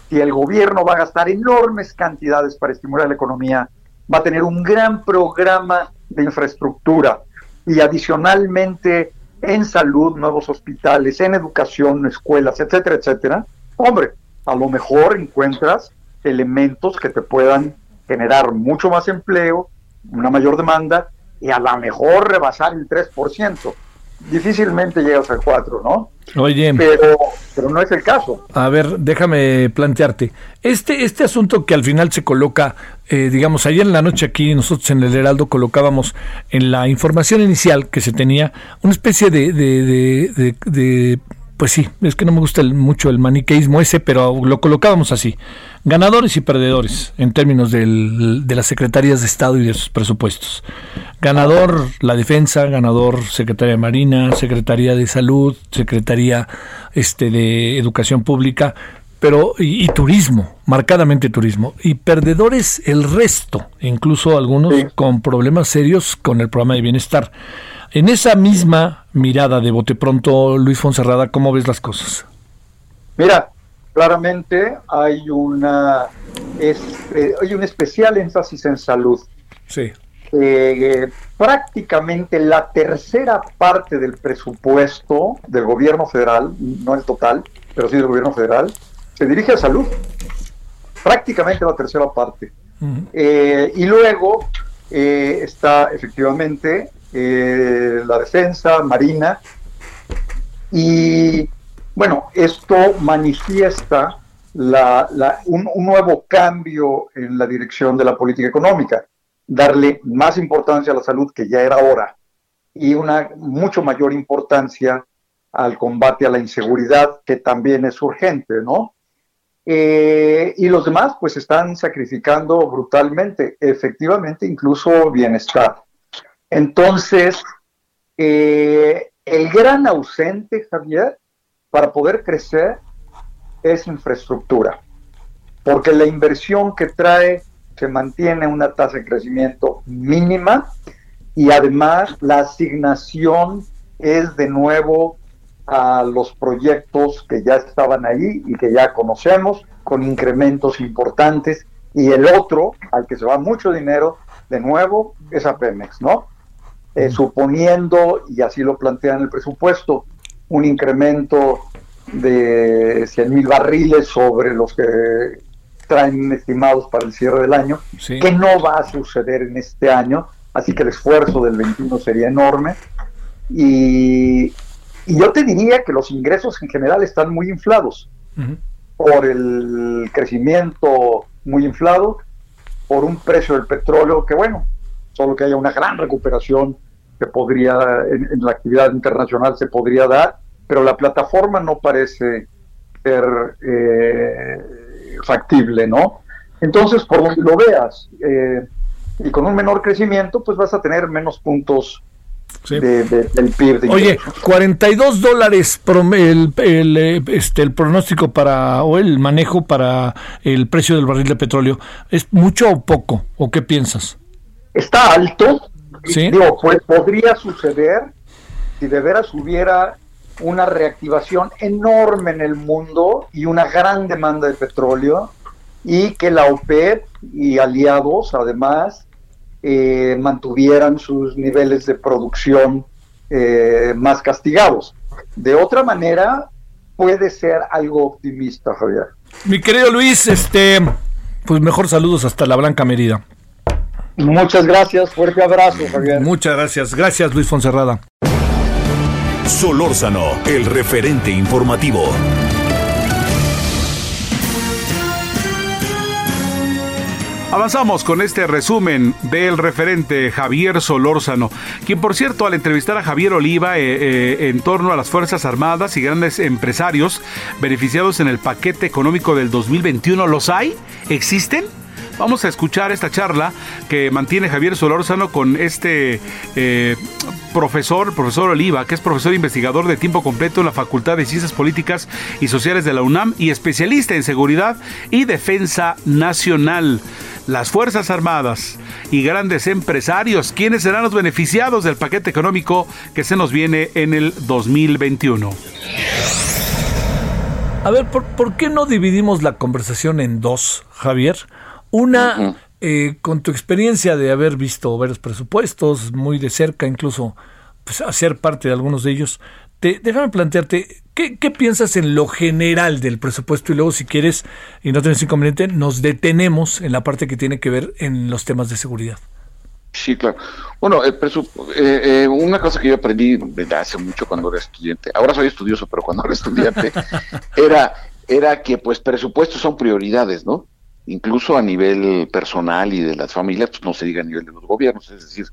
si el gobierno va a gastar enormes cantidades para estimular la economía, va a tener un gran programa de infraestructura y adicionalmente en salud, nuevos hospitales, en educación, escuelas, etcétera, etcétera, Hombre, a lo mejor encuentras elementos que te puedan generar mucho más empleo, una mayor demanda y a lo mejor rebasar el 3%. Difícilmente llegas al 4, ¿no? Oye, pero, pero no es el caso. A ver, déjame plantearte. Este, este asunto que al final se coloca, eh, digamos, ayer en la noche aquí nosotros en el Heraldo colocábamos en la información inicial que se tenía una especie de, de, de pues sí, es que no me gusta mucho el maniqueísmo ese, pero lo colocábamos así. Ganadores y perdedores en términos de las secretarías de Estado y de sus presupuestos. Ganador la defensa, ganador Secretaría de Marina, Secretaría de Salud, Secretaría este, de Educación Pública, pero y, turismo, marcadamente turismo. Y perdedores el resto, incluso algunos con problemas serios con el programa de bienestar. En esa misma mirada de bote pronto, Luis Fonserrada, ¿cómo ves las cosas? Mira, claramente hay una hay un especial énfasis en salud. Sí. Eh, prácticamente la tercera parte del presupuesto del gobierno federal, no el total, pero sí del gobierno federal, se dirige a salud, prácticamente la tercera parte. Eh, y luego eh, está efectivamente eh, la defensa, Marina, y bueno, esto manifiesta un, nuevo cambio en la dirección de la política económica, darle más importancia a la salud que ya era hora y una mucho mayor importancia al combate a la inseguridad que también es urgente, ¿no? Eh, y los demás pues están sacrificando brutalmente, efectivamente incluso bienestar. Entonces, eh, el gran ausente, Javier, para poder crecer es infraestructura, porque la inversión que trae se mantiene una tasa de crecimiento mínima y además la asignación es de nuevo a los proyectos que ya estaban ahí y que ya conocemos, con incrementos importantes, y el otro, al que se va mucho dinero, de nuevo, es a Pemex, ¿no? Eh, suponiendo, y así lo plantean el presupuesto, un incremento de 100 mil barriles sobre los que traen estimados para el cierre del año, que no va a suceder en este año, así que el esfuerzo del 21 sería enorme. Y, yo te diría que los ingresos en general están muy inflados por el crecimiento muy inflado, por un precio del petróleo que, bueno, solo que haya una gran recuperación que podría, en, la actividad internacional se podría dar, pero la plataforma no parece ser eh, factible, ¿no? Entonces, por donde lo veas, eh, y con un menor crecimiento, pues vas a tener menos puntos del PIB. Oye, 42 dólares el, el, eh, este, el pronóstico para, o el manejo para el precio del barril de petróleo, ¿es mucho o poco? ¿O qué piensas? Está alto. ¿Sí? Digo, pues podría suceder si de veras hubiera una reactivación enorme en el mundo y una gran demanda de petróleo y que la OPEP y aliados además eh, mantuvieran sus niveles de producción eh, más castigados. De otra manera, puede ser algo optimista, Javier. Mi querido Luis, este, pues mejor saludos hasta la Blanca Merida. Muchas gracias, fuerte abrazo, Javier. Muchas gracias, gracias Luis Fonserrada. Solórzano, el referente informativo. Avanzamos con este resumen del referente Javier Solórzano, quien por cierto al entrevistar a Javier Oliva eh, eh, en torno a las Fuerzas Armadas y grandes empresarios beneficiados en el paquete económico del 2021, ¿los hay? ¿Existen? Vamos a escuchar esta charla que mantiene Javier Solórzano con este eh, profesor, profesor Oliva, que es profesor investigador de tiempo completo en la Facultad de Ciencias Políticas y Sociales de la UNAM y especialista en seguridad y defensa nacional. Las Fuerzas Armadas y grandes empresarios, ¿quiénes serán los beneficiados del paquete económico que se nos viene en el 2021? A ver, ¿por, ¿por qué no dividimos la conversación en dos, Javier? Una, eh, con tu experiencia de haber visto varios presupuestos muy de cerca, incluso pues, hacer parte de algunos de ellos, te, déjame plantearte, ¿qué, piensas en lo general del presupuesto? Y luego, si quieres, y no tienes inconveniente, nos detenemos en la parte que tiene que ver en los temas de seguridad. Sí, claro. Bueno, el eh, eh, una cosa que yo aprendí desde hace mucho cuando era estudiante, ahora soy estudioso, pero cuando era estudiante, (laughs) era, era que pues presupuestos son prioridades, ¿no? Incluso a nivel personal y de las familias, pues no se diga a nivel de los gobiernos, es decir,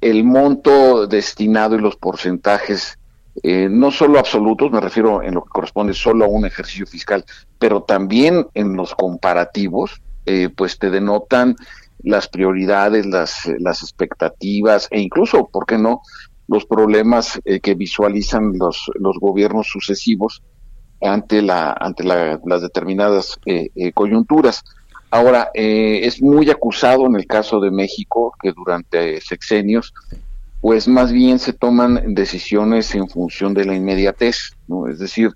el monto destinado y los porcentajes, eh, no solo absolutos, me refiero en lo que corresponde solo a un ejercicio fiscal, pero también en los comparativos, eh, pues te denotan las prioridades, las, las expectativas e incluso, ¿por qué no?, los problemas eh, que visualizan los, los gobiernos sucesivos ante la ante las determinadas coyunturas. Ahora, eh, es muy acusado en el caso de México que durante sexenios, pues más bien se toman decisiones en función de la inmediatez, ¿no? Es decir,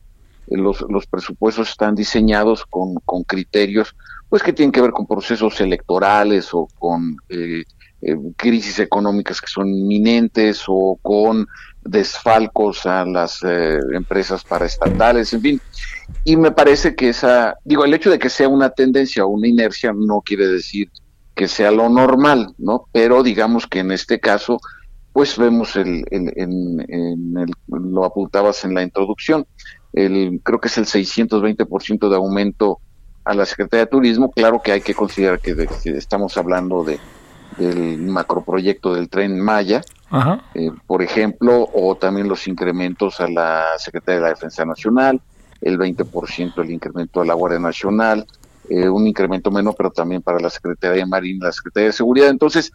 los, los presupuestos están diseñados con, con criterios pues que tienen que ver con procesos electorales o con eh, eh, crisis económicas que son inminentes o con desfalcos a las eh, empresas paraestatales, en fin. Y me parece que esa, digo, el hecho de que sea una tendencia o una inercia no quiere decir que sea lo normal, ¿no? Pero digamos que en este caso, pues vemos el, el, lo apuntabas en la introducción, el, creo que es el 620% de aumento a la Secretaría de Turismo, claro que hay que considerar que, estamos hablando de del macroproyecto del tren Maya, eh, por ejemplo, o también los incrementos a la Secretaría de la Defensa Nacional, el 20% el incremento a la Guardia Nacional, eh, un incremento menor, pero también para la Secretaría de Marina, la Secretaría de Seguridad. Entonces,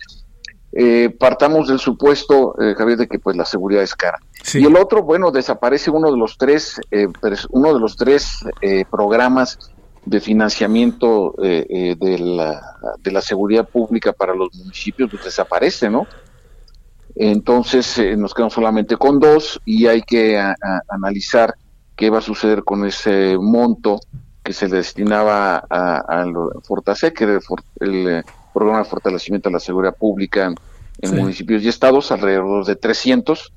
eh, partamos del supuesto, eh, Javier, de que pues la seguridad es cara. Y el otro, bueno, desaparece uno de los tres, uno de los tres programas de financiamiento de, la, de la seguridad pública para los municipios, pues desaparece, ¿no? Entonces nos quedamos solamente con dos y hay que analizar qué va a suceder con ese monto que se destinaba a, a Fortasec, que era el, eh, programa de fortalecimiento de la seguridad pública en municipios y estados, alrededor de 300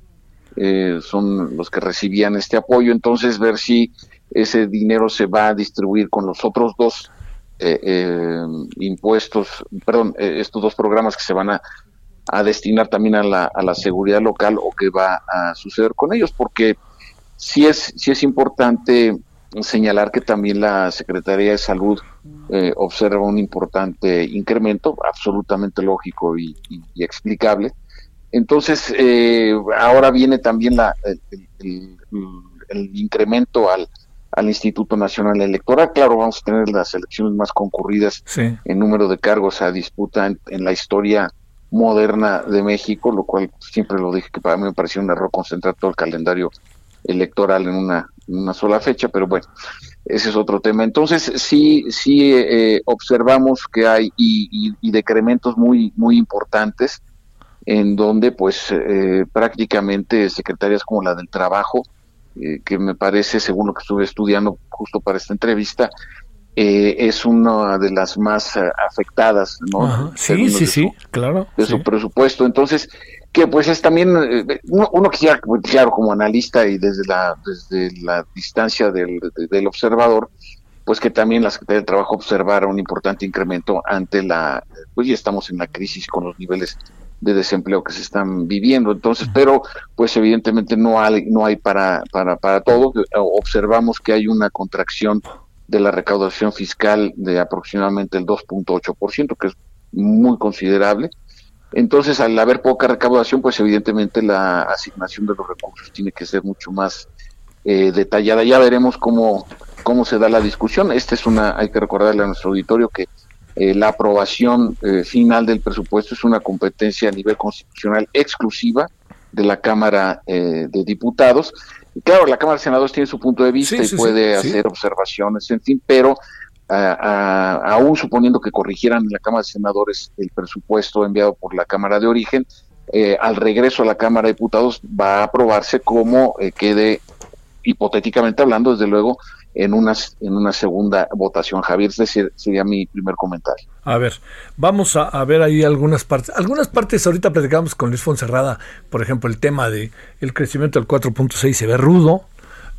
eh, son los que recibían este apoyo, entonces ver si ese dinero se va a distribuir con los otros dos eh, impuestos, perdón, estos dos programas que se van a, a destinar también a la, a la seguridad local o qué va a suceder con ellos, porque sí es, sí es importante señalar que también la Secretaría de Salud eh, observa un importante incremento, absolutamente lógico y, explicable. Entonces, eh, ahora viene también la, el, incremento al, al, Instituto Nacional Electoral. Claro, vamos a tener las elecciones más concurridas en número de cargos a disputa en, la historia moderna de México, lo cual siempre lo dije que para mí me pareció un error concentrar todo el calendario electoral en una, una sola fecha, pero bueno, ese es otro tema. Entonces, sí, sí eh, observamos que hay y, decrementos muy, muy importantes en donde pues eh, prácticamente secretarias como la del trabajo, eh, que me parece, según lo que estuve estudiando justo para esta entrevista, es una de las más afectadas, ¿no? Sí, sí, sí, claro. De su presupuesto. Entonces, que pues es también, eh, uno, quisiera, claro, como analista y desde la, desde la distancia del, del observador, pues que también la Secretaría de Trabajo observara un importante incremento ante la, pues ya estamos en la crisis con los niveles de desempleo que se están viviendo. Entonces, pero pues evidentemente no hay, no hay para, para, para todo. Observamos que hay una contracción de la recaudación fiscal de aproximadamente el 2.8%, que es muy considerable. Entonces, al haber poca recaudación, pues evidentemente la asignación de los recursos tiene que ser mucho más eh, detallada. Ya veremos cómo, cómo se da la discusión. Esta es una, hay que recordarle a nuestro auditorio que eh, la aprobación eh, final del presupuesto es una competencia a nivel constitucional exclusiva de la Cámara de Diputados. Y claro, la Cámara de Senadores tiene su punto de vista y puede hacer observaciones, en fin, pero aún suponiendo que corrigieran en la Cámara de Senadores el presupuesto enviado por la Cámara de Origen, eh, al regreso a la Cámara de Diputados va a aprobarse como eh, quede, hipotéticamente hablando, desde luego, en una, en una segunda votación. Javier, ese sería mi primer comentario. A ver, vamos a, ver ahí algunas partes. Algunas partes, ahorita platicamos con Luis Fonserrada, por ejemplo, el tema de el crecimiento del 4.6 se ve rudo,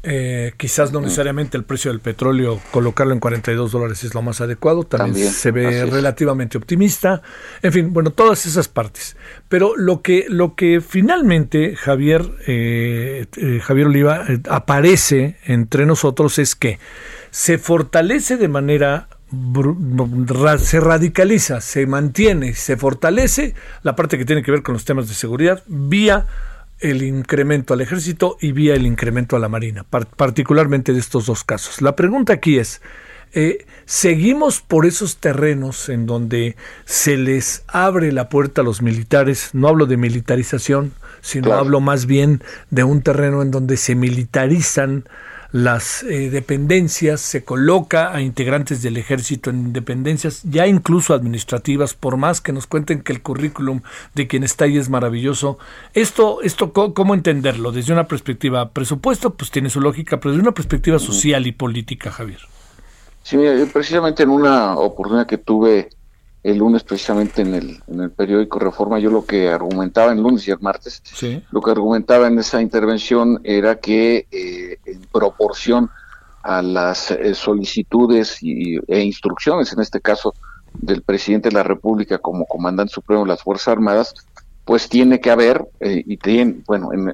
eh, quizás no necesariamente el precio del petróleo, colocarlo en 42 dólares es lo más adecuado, también, se ve relativamente optimista, en fin, bueno, todas esas partes. Pero lo que, lo que finalmente Javier, eh, eh, Javier Oliva aparece entre nosotros es que se fortalece de manera se radicaliza, se mantiene, se fortalece la parte que tiene que ver con los temas de seguridad vía el incremento al ejército y vía el incremento a la marina, particularmente de estos dos casos. La pregunta aquí es, eh, ¿seguimos por esos terrenos en donde se les abre la puerta a los militares? No hablo de militarización, sino hablo más bien de un terreno en donde se militarizan las eh, dependencias, se coloca a integrantes del ejército en dependencias ya incluso administrativas, por más que nos cuenten que el currículum de quien está ahí es maravilloso. Esto, esto ¿cómo entenderlo? Desde una perspectiva presupuesto, pues tiene su lógica, pero desde una perspectiva social y política, Javier. Sí, precisamente en una oportunidad que tuve el lunes precisamente en el, en el periódico Reforma, yo lo que argumentaba en lunes y el martes, lo que argumentaba en esa intervención era que eh, en proporción a las eh, solicitudes y, e instrucciones, en este caso del presidente de la República como comandante supremo de las Fuerzas Armadas, pues tiene que haber, eh, y tiene, bueno, en,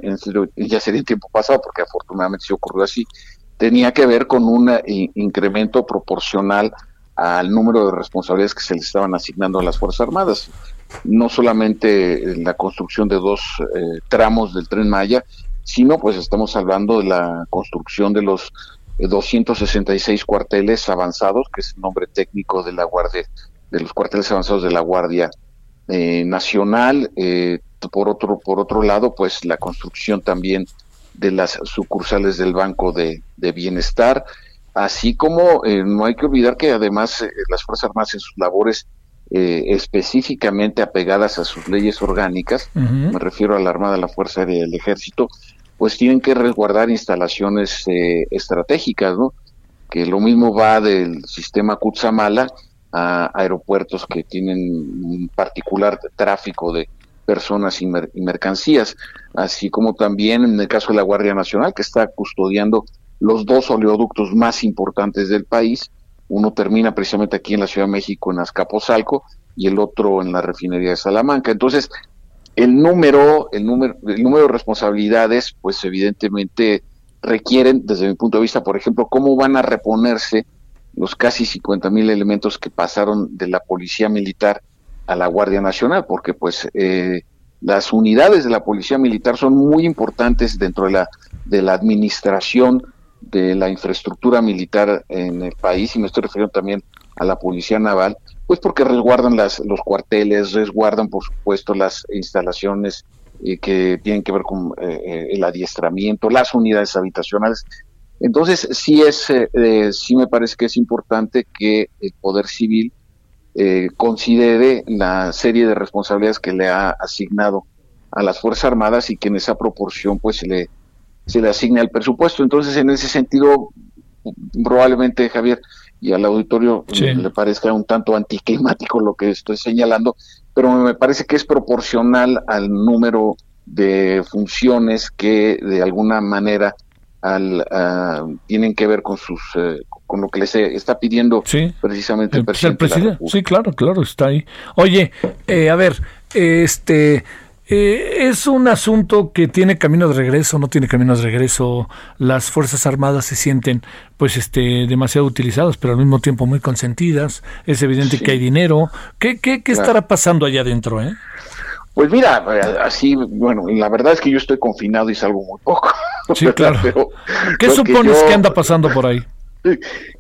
ya sería en tiempo pasado, porque afortunadamente se ocurrió así, tenía que ver con un incremento proporcional al número de responsabilidades que se les estaban asignando a las Fuerzas Armadas. No solamente la construcción de dos eh, tramos del tren Maya, sino pues estamos hablando de la construcción de los 266 cuarteles avanzados, que es el nombre técnico de la Guardia, de los cuarteles avanzados de la Guardia eh, Nacional. Eh, por otro, por otro lado, pues la construcción también de las sucursales del Banco de, Bienestar, así como eh, no hay que olvidar que además las Fuerzas Armadas en sus labores específicamente apegadas a sus leyes orgánicas, me refiero a la Armada, la Fuerza Aérea y el Ejército, pues tienen que resguardar instalaciones estratégicas, ¿no? Que lo mismo va del sistema Kutsamala a aeropuertos que tienen un particular tráfico de personas y, mercancías, así como también en el caso de la Guardia Nacional, que está custodiando los dos oleoductos más importantes del país. Uno termina precisamente aquí en la Ciudad de México, en Azcapotzalco, y el otro en la refinería de Salamanca. Entonces, el número, el número, el número de responsabilidades, pues evidentemente requieren, desde mi punto de vista, por ejemplo, cómo van a reponerse los casi 50 mil elementos que pasaron de la policía militar a la Guardia Nacional, porque pues eh, las unidades de la policía militar son muy importantes dentro de la, de la administración de la infraestructura militar en el país, y me estoy refiriendo también a la policía naval, pues porque resguardan las, los cuarteles, resguardan por supuesto las instalaciones eh, que tienen que ver con eh, el adiestramiento, las unidades habitacionales, entonces, sí, es, eh, eh, sí me parece que es importante que el Poder Civil eh, considere la serie de responsabilidades que le ha asignado a las Fuerzas Armadas y que en esa proporción pues se le, se le asigne al presupuesto. Entonces, en ese sentido, probablemente, Javier, y al auditorio le parezca un tanto anticlimático lo que estoy señalando, pero me parece que es proporcional al número de funciones que de alguna manera al, tienen que ver con sus eh, con lo que les está pidiendo precisamente el, presidente. sí, claro, claro, está ahí. Oye, eh, a ver, este eh, es un asunto que tiene camino de regreso, no tiene camino de regreso. Las fuerzas armadas se sienten, pues, este, demasiado utilizadas, pero al mismo tiempo muy consentidas. Es evidente que hay dinero. ¿Qué, qué, qué estará pasando allá adentro, eh? Pues mira, así, bueno, la verdad es que yo estoy confinado y salgo muy poco. Sí, (laughs) claro. ¿Qué supones que, anda pasando por ahí?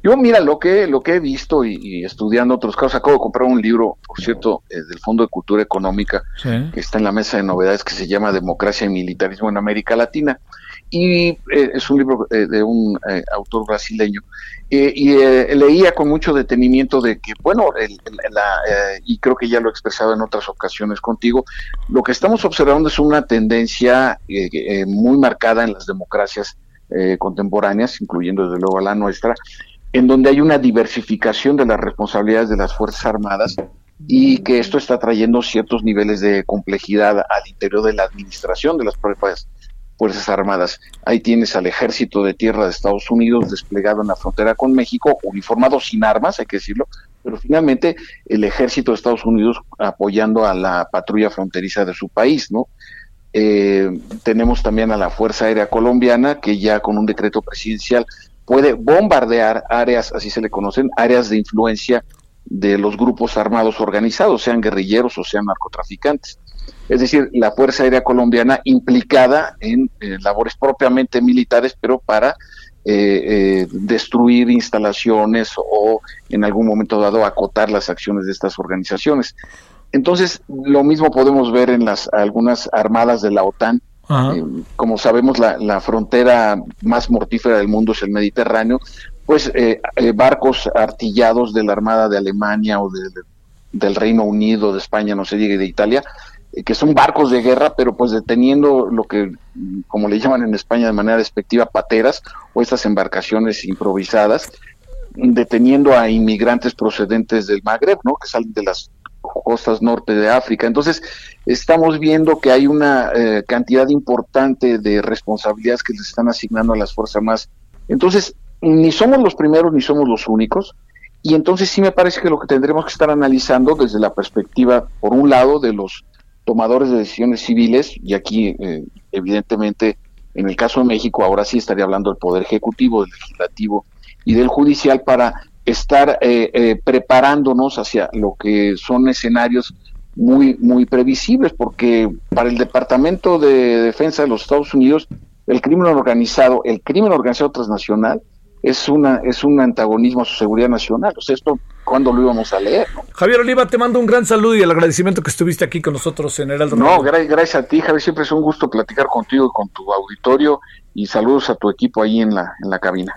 Yo, mira, lo que, lo que he visto y, estudiando otros casos, acabo de comprar un libro, por cierto, eh, del Fondo de Cultura Económica, que está en la mesa de novedades, que se llama Democracia y Militarismo en América Latina. Y eh, es un libro eh, de un autor brasileño. y leía con mucho detenimiento de que, bueno, y creo que ya lo he expresado en otras ocasiones contigo, lo que estamos observando es una tendencia muy marcada en las democracias eh, contemporáneas, incluyendo desde luego a la nuestra, en donde hay una diversificación de las responsabilidades de las Fuerzas Armadas y que esto está trayendo ciertos niveles de complejidad al interior de la administración de las propias Fuerzas Armadas. Ahí tienes al ejército de tierra de Estados Unidos desplegado en la frontera con México, uniformado sin armas, hay que decirlo, pero finalmente el ejército de Estados Unidos apoyando a la patrulla fronteriza de su país, ¿no? Eh, tenemos también a la Fuerza Aérea Colombiana, que ya con un decreto presidencial puede bombardear áreas, así se le conocen, áreas de influencia de los grupos armados organizados, sean guerrilleros o sean narcotraficantes. Es decir, la Fuerza Aérea Colombiana implicada en eh, labores propiamente militares, pero para eh, destruir instalaciones o en algún momento dado acotar las acciones de estas organizaciones. Entonces, lo mismo podemos ver en las algunas armadas de la OTAN. Eh, como sabemos, la, frontera más mortífera del mundo es el Mediterráneo. Pues eh, eh, barcos artillados de la Armada de Alemania o del Reino Unido, de España, no sé, diga, de Italia, que son barcos de guerra, pero pues deteniendo lo que, como le llaman en España de manera despectiva, pateras o estas embarcaciones improvisadas, deteniendo a inmigrantes procedentes del Magreb, ¿no? Que salen de las costas norte de África. Entonces, estamos viendo que hay una eh, cantidad importante de responsabilidades que les están asignando a las Fuerzas Armadas. Entonces, ni somos los primeros ni somos los únicos. Y entonces sí me parece que lo que tendremos que estar analizando desde la perspectiva, por un lado, de los tomadores de decisiones civiles, y aquí eh, evidentemente en el caso de México ahora sí estaría hablando del Poder Ejecutivo, del Legislativo y del Judicial para estar eh, eh, preparándonos hacia lo que son escenarios muy, muy previsibles, porque para el Departamento de Defensa de los Estados Unidos, el crimen organizado, el crimen organizado transnacional, es una es un antagonismo a su seguridad nacional. O sea, esto cuando lo íbamos a leer. Javier Oliva, te mando un gran saludo y el agradecimiento que estuviste aquí con nosotros en Heraldo. No, gracias a ti, Javier. Siempre es un gusto platicar contigo y con tu auditorio y saludos a tu equipo ahí en la, en la cabina.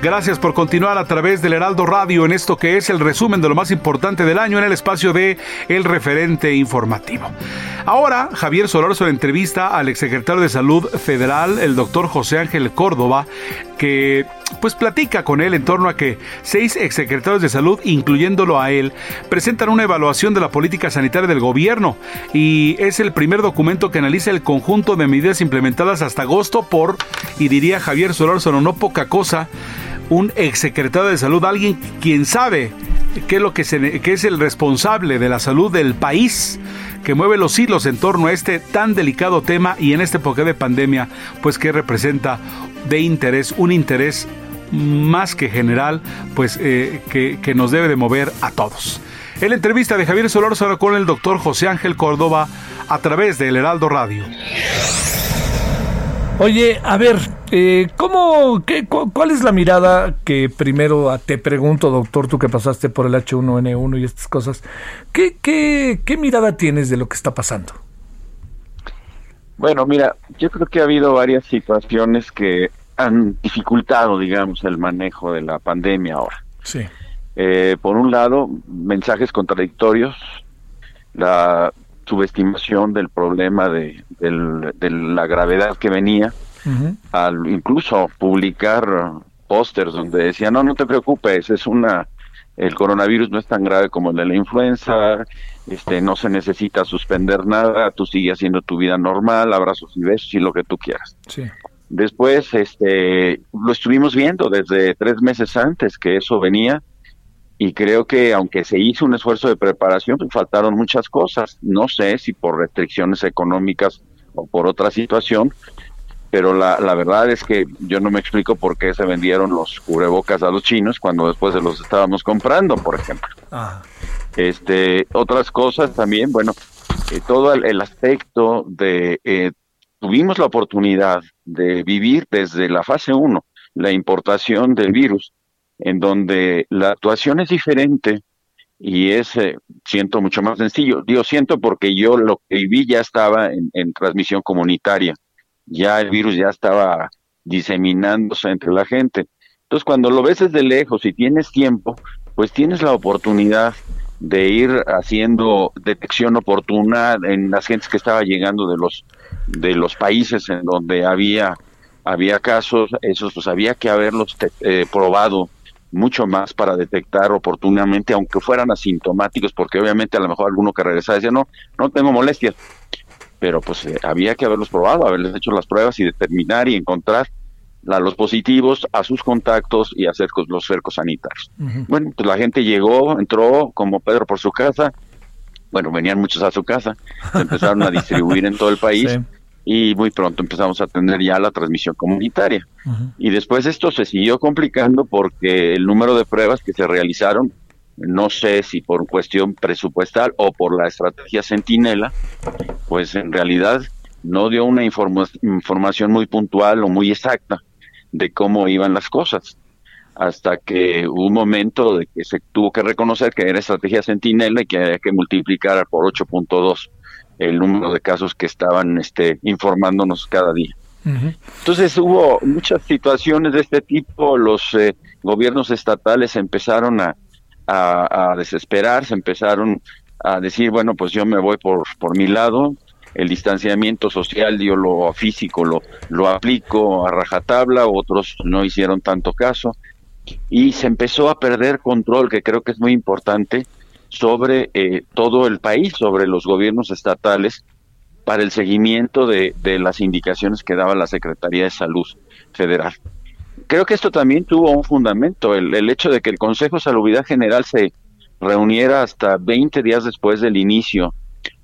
Gracias por continuar a través del Heraldo Radio en esto que es el resumen de lo más importante del año en el espacio de El Referente Informativo. Ahora, Javier Solórzano entrevista al exsecretario de Salud Federal, el doctor José Ángel Córdoba, que pues platica con él en torno a que seis exsecretarios de salud, incluyéndolo a él, presentan una evaluación de la política sanitaria del gobierno y es el primer documento que analiza el conjunto de medidas implementadas hasta agosto por, y diría Javier Solórzano, no poca cosa, un exsecretario de salud, alguien quien sabe qué es lo que, es el responsable de la salud del país, que mueve los hilos en torno a este tan delicado tema y en este época de pandemia, pues que representa de interés, un interés más que general, pues eh, que, que, nos debe de mover a todos. En la entrevista de Javier Solórzano con el doctor José Ángel Córdoba a través del Heraldo Radio. Oye, a ver, eh, ¿cómo, qué, ¿cuál es la mirada que primero te pregunto, doctor, tú que pasaste por el H1N1 y estas cosas, ¿qué, qué, qué mirada tienes de lo que está pasando? Bueno, mira, yo creo que ha habido varias situaciones que han dificultado, digamos, el manejo de la pandemia ahora. Sí. Eh, por un lado, mensajes contradictorios, la subestimación del problema de, la gravedad que venía, al incluso publicar pósters donde decía, no, no te preocupes, es una, el coronavirus no es tan grave como el de la influenza, este, no se necesita suspender nada, tú sigues haciendo tu vida normal, abrazos y besos y lo que tú quieras. Sí. Después, este, lo estuvimos viendo desde tres meses antes que eso venía, y creo que aunque se hizo un esfuerzo de preparación, pues faltaron muchas cosas. No sé si por restricciones económicas o por otra situación, pero la, la verdad es que yo no me explico por qué se vendieron los cubrebocas a los chinos cuando después se los estábamos comprando, por ejemplo. Este, otras cosas también, bueno, eh, todo el, aspecto de eh, tuvimos la oportunidad de vivir desde la fase 1 la importación del virus en donde la actuación es diferente y es, eh, siento, mucho más sencillo. Digo, siento porque yo lo que vi ya estaba en, transmisión comunitaria, ya el virus ya estaba diseminándose entre la gente. Entonces, cuando lo ves desde lejos y tienes tiempo, pues tienes la oportunidad de ir haciendo detección oportuna en las gentes que estaba llegando de los de los países en donde había había casos, esos pues había que haberlos eh, probado mucho más para detectar oportunamente, aunque fueran asintomáticos, porque obviamente a lo mejor alguno que regresaba decía, no, no tengo molestias, pero pues eh, había que haberlos probado, haberles hecho las pruebas y determinar y encontrar a los positivos, a sus contactos y hacer los cercos sanitarios. Bueno, pues la gente llegó, entró como Pedro por su casa, bueno, venían muchos a su casa, se empezaron a distribuir en todo el país (laughs) y muy pronto empezamos a tener ya la transmisión comunitaria. Y después esto se siguió complicando porque el número de pruebas que se realizaron, no sé si por cuestión presupuestal o por la estrategia Centinela, pues en realidad no dio una información muy puntual o muy exacta de cómo iban las cosas. Hasta que hubo un momento de que se tuvo que reconocer que era estrategia Centinela y que había que multiplicar por 8.2 el número de casos que estaban este, informándonos cada día. Entonces hubo muchas situaciones de este tipo, los eh, gobiernos estatales empezaron a, a, a desesperarse, empezaron a decir, bueno, pues yo me voy por, por mi lado, el distanciamiento social, yo lo físico lo, lo aplico a rajatabla, otros no hicieron tanto caso, y se empezó a perder control, que creo que es muy importante, sobre eh, todo el país, sobre los gobiernos estatales, para el seguimiento de, de las indicaciones que daba la Secretaría de Salud Federal. Creo que esto también tuvo un fundamento, el, el hecho de que el Consejo de Salubridad General se reuniera hasta 20 días después del inicio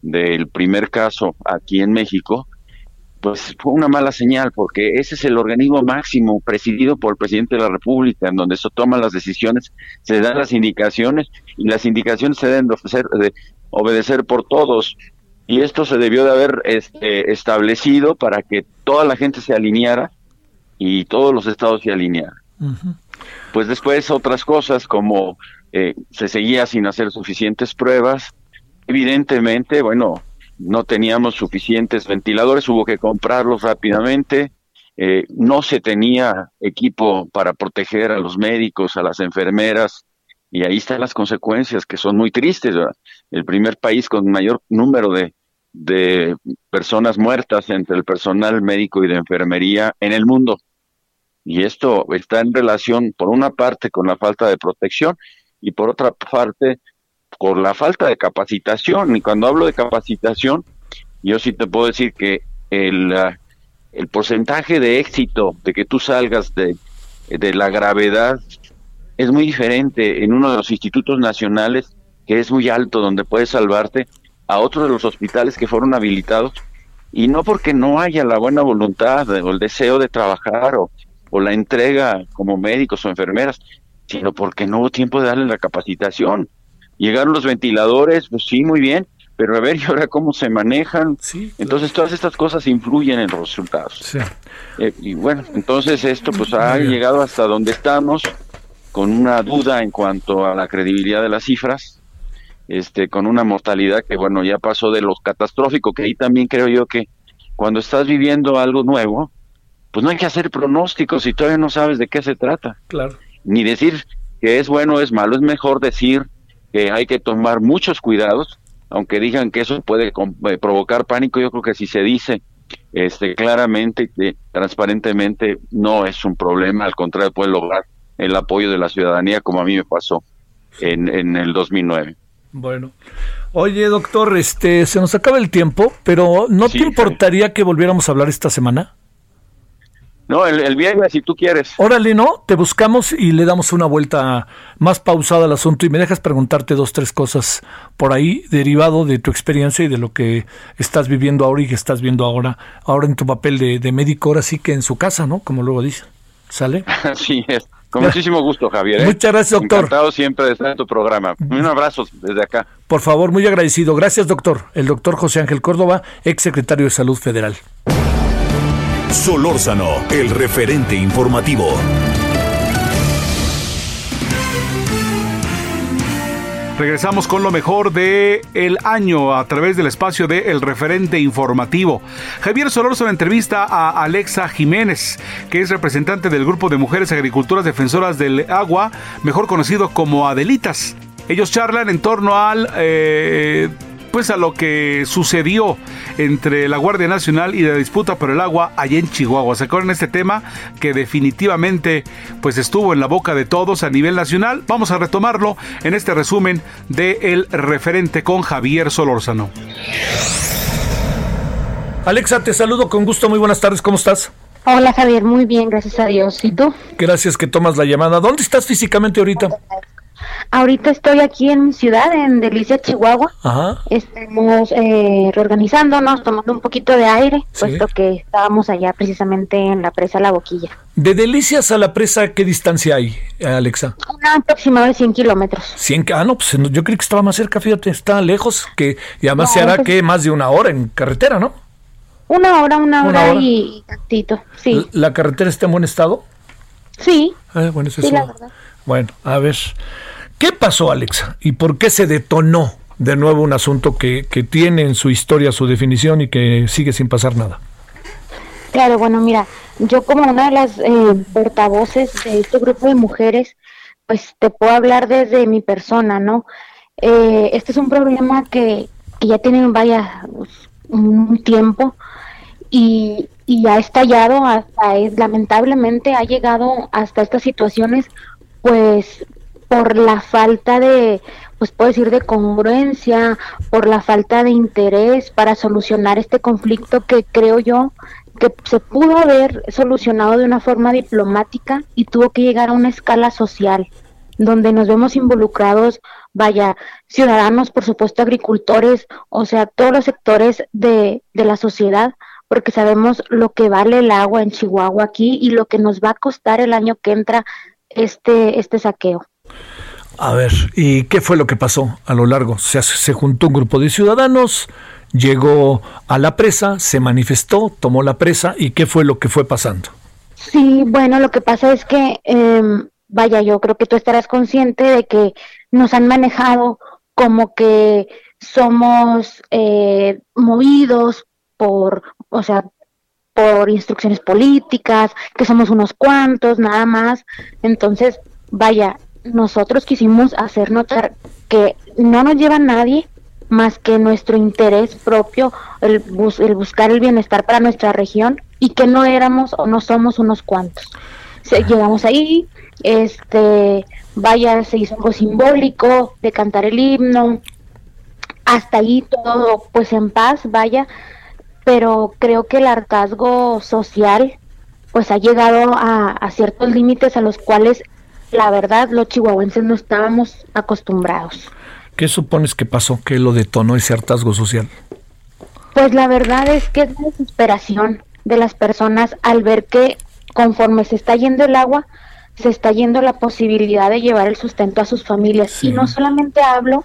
del primer caso aquí en México, pues fue una mala señal, porque ese es el organismo máximo presidido por el presidente de la República, en donde se toman las decisiones, se dan las indicaciones y las indicaciones se deben de, ofrecer, de obedecer por todos. Y esto se debió de haber este, establecido para que toda la gente se alineara y todos los estados se alinearan. Pues después otras cosas como eh, se seguía sin hacer suficientes pruebas, evidentemente, bueno, no teníamos suficientes ventiladores, hubo que comprarlos rápidamente, eh, no se tenía equipo para proteger a los médicos, a las enfermeras, y ahí están las consecuencias que son muy tristes. El primer país con mayor número de, de personas muertas entre el personal médico y de enfermería en el mundo. Y esto está en relación, por una parte, con la falta de protección y por otra parte, por la falta de capacitación. Y cuando hablo de capacitación, yo sí te puedo decir que el, uh, el porcentaje de éxito de que tú salgas de, de la gravedad es muy diferente en uno de los institutos nacionales, que es muy alto, donde puedes salvarte, a otros de los hospitales que fueron habilitados, y no porque no haya la buena voluntad o el deseo de trabajar o, o la entrega como médicos o enfermeras, sino porque no hubo tiempo de darle la capacitación. Llegaron los ventiladores, pues sí, muy bien, pero a ver, (laughs) ¿y ahora cómo se manejan? Sí, Entonces todas estas cosas influyen en los resultados. Sí. Eh, y bueno, entonces esto pues ha llegado hasta donde estamos, con una duda en cuanto a la credibilidad de las cifras, este, con una mortalidad que bueno, ya pasó de lo catastrófico, que ahí también creo yo que cuando estás viviendo algo nuevo, pues no hay que hacer pronósticos si todavía no sabes de qué se trata. Claro. Ni decir que es bueno o es malo, es mejor decir que hay que tomar muchos cuidados, aunque digan que eso puede eh, provocar pánico, yo creo que si se dice este claramente, eh, transparentemente, no es un problema, al contrario, puede lograr el apoyo de la ciudadanía como a mí me pasó en, en el 2009. Bueno. Oye, doctor, este, se nos acaba el tiempo, pero ¿no Sí, te importaría que volviéramos a hablar esta semana? No, el, el viernes, si tú quieres. Órale, ¿no? Te buscamos y le damos una vuelta más pausada al asunto y me dejas preguntarte dos, tres cosas por ahí, derivado de tu experiencia y de lo que estás viviendo ahora y que estás viendo ahora, ahora en tu papel de, de médico, ahora sí que en su casa, ¿no? Como luego dicen. ¿Sale? (laughs) Así es. Con muchísimo gusto, Javier. ¿eh? Muchas gracias, doctor. Encantado siempre de estar en tu programa. Un abrazo desde acá. Por favor, muy agradecido. Gracias, doctor. El doctor José Ángel Córdoba, ex secretario de Salud Federal. Solórzano, el referente informativo. Regresamos con lo mejor de el año a través del espacio de El Referente Informativo. Javier Solórzano entrevista a Alexa Jiménez, que es representante del grupo de mujeres agricultoras defensoras del agua, mejor conocido como Adelitas. Ellos charlan en torno al eh, pues a lo que sucedió entre la Guardia Nacional y la disputa por el agua allá en Chihuahua. ¿Se acuerdan este tema que definitivamente pues estuvo en la boca de todos a nivel nacional? Vamos a retomarlo en este resumen de El Referente con Javier Solórzano. Alexa, te saludo con gusto. Muy buenas tardes. ¿Cómo estás? Hola Javier, muy bien, gracias a Dios. ¿Y tú? Gracias que tomas la llamada. ¿Dónde estás físicamente ahorita? Ahorita estoy aquí en mi ciudad, en Delicia, Chihuahua. Ajá. Estamos eh, reorganizándonos, tomando un poquito de aire, Sí. puesto que estábamos allá precisamente en la presa La Boquilla. De Delicias a la presa, ¿qué distancia hay, Alexa? Una aproximada de 100 kilómetros. 100, ah, no, pues yo creí que estaba más cerca, fíjate, está lejos, que y además No, se hará pues- que más de una hora en carretera, ¿no? Una hora, una Una hora, hora. y tantito. Sí, ¿La carretera está en buen estado? sí, Ah, bueno, eso sí, es la lo- verdad. Bueno, a ver, ¿qué pasó, Alexa? ¿Y por qué se detonó de nuevo un asunto que, que tiene en su historia su definición y que sigue sin pasar nada? Claro, bueno, mira, yo como una de las eh, portavoces de este grupo de mujeres, pues te puedo hablar desde mi persona, ¿no? Eh, este es un problema que, que ya tiene, un tiempo y, y ha estallado hasta es lamentablemente ha llegado hasta estas situaciones pues por la falta de pues puedo decir de congruencia por la falta de interés para solucionar este conflicto que creo yo que se pudo haber solucionado de una forma diplomática y tuvo que llegar a una escala social donde nos vemos involucrados, vaya, ciudadanos, por supuesto, agricultores, o sea, todos los sectores de, de la sociedad, porque sabemos lo que vale el agua en Chihuahua aquí y lo que nos va a costar el año que entra este, este saqueo. A ver, ¿y qué fue lo que pasó a lo largo? Se, se juntó un grupo de ciudadanos, llegó a la presa, se manifestó, tomó la presa y qué fue lo que fue pasando. Sí, bueno, lo que pasa es que, eh, vaya, yo creo que tú estarás consciente de que nos han manejado como que somos eh, movidos por, o sea, por instrucciones políticas, que somos unos cuantos, nada más. Entonces, vaya, nosotros quisimos hacer notar que no nos lleva nadie más que nuestro interés propio, el, el buscar el bienestar para nuestra región y que no éramos o no somos unos cuantos. llegamos ahí, este, vaya, se hizo algo simbólico de cantar el himno, hasta ahí todo pues en paz, vaya, pero creo que el hartazgo social pues ha llegado a, ciertos límites a los cuales la verdad los chihuahuenses no estábamos acostumbrados. ¿Qué supones que pasó? ¿Qué lo detonó ese hartazgo social? Pues la verdad es que es la desesperación de las personas al ver que conforme se está yendo el agua, se está yendo la posibilidad de llevar el sustento a sus familias. Y no solamente hablo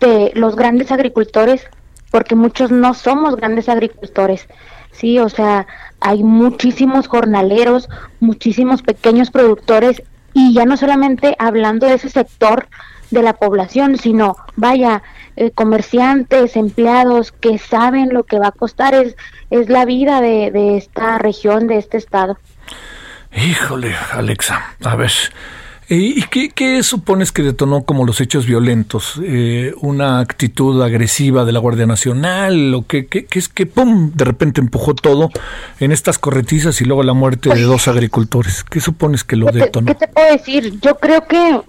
de los grandes agricultores porque muchos no somos grandes agricultores, sí, o sea, hay muchísimos jornaleros, muchísimos pequeños productores y ya no solamente hablando de ese sector de la población, sino vaya, eh, comerciantes, empleados que saben lo que va a costar, es, es la vida de, de esta región, de este estado. Híjole, Alexa, a ver, ¿Y qué, supones que detonó como los hechos violentos? Eh, ¿Una actitud agresiva de la Guardia Nacional? ¿O qué, qué, es que, pum, de repente empujó todo en estas corretizas y luego la muerte de dos agricultores? ¿Qué supones que lo detonó? ¿Qué te puedo decir? Yo creo que,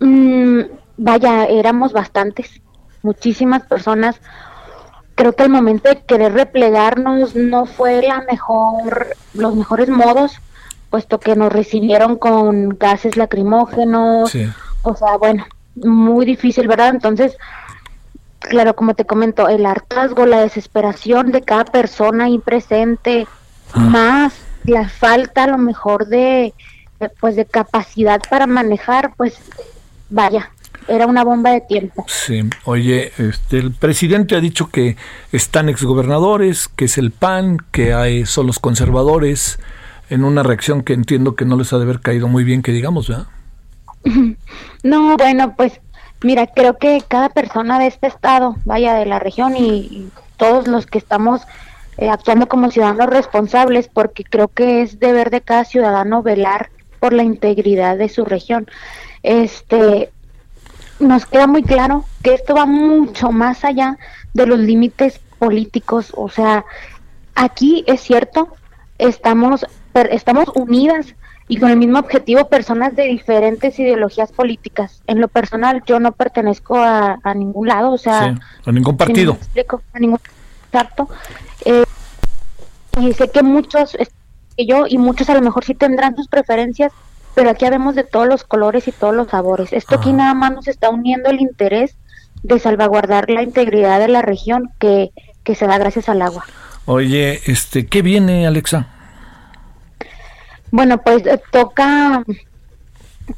mm, vaya, éramos bastantes, muchísimas personas. Creo que el momento de querer replegarnos no fue la mejor, los mejores modos puesto que nos recibieron con gases lacrimógenos, o sea, bueno, muy difícil, ¿verdad? Entonces, claro, como te comento, el hartazgo, la desesperación de cada persona ahí presente, ah. más la falta a lo mejor de, pues de capacidad para manejar, pues vaya, era una bomba de tiempo. Sí, oye, este, el presidente ha dicho que están exgobernadores, que es el PAN, que hay son los conservadores, en una reacción que entiendo que no les ha de haber caído muy bien, que digamos, ¿verdad? (laughs) No, bueno, pues mira, creo que cada persona de este estado, vaya de la región y, todos los que estamos eh, actuando como ciudadanos responsables, porque creo que es deber de cada ciudadano velar por la integridad de su región. Este, nos queda muy claro que esto va mucho más allá de los límites políticos, o sea, aquí es cierto, estamos estamos unidas y con el mismo objetivo personas de diferentes ideologías políticas. En lo personal, yo no pertenezco a, ningún lado, o sea, a ningún partido. a ningún exacto. Eh, y sé que muchos, que yo y muchos a lo mejor sí tendrán sus preferencias, pero aquí habemos de todos los colores y todos los sabores. Esto aquí nada más nos está uniendo el interés de salvaguardar la integridad de la región que, que se da gracias al agua. Oye, este, ¿qué viene, Alexa? Bueno, pues eh, toca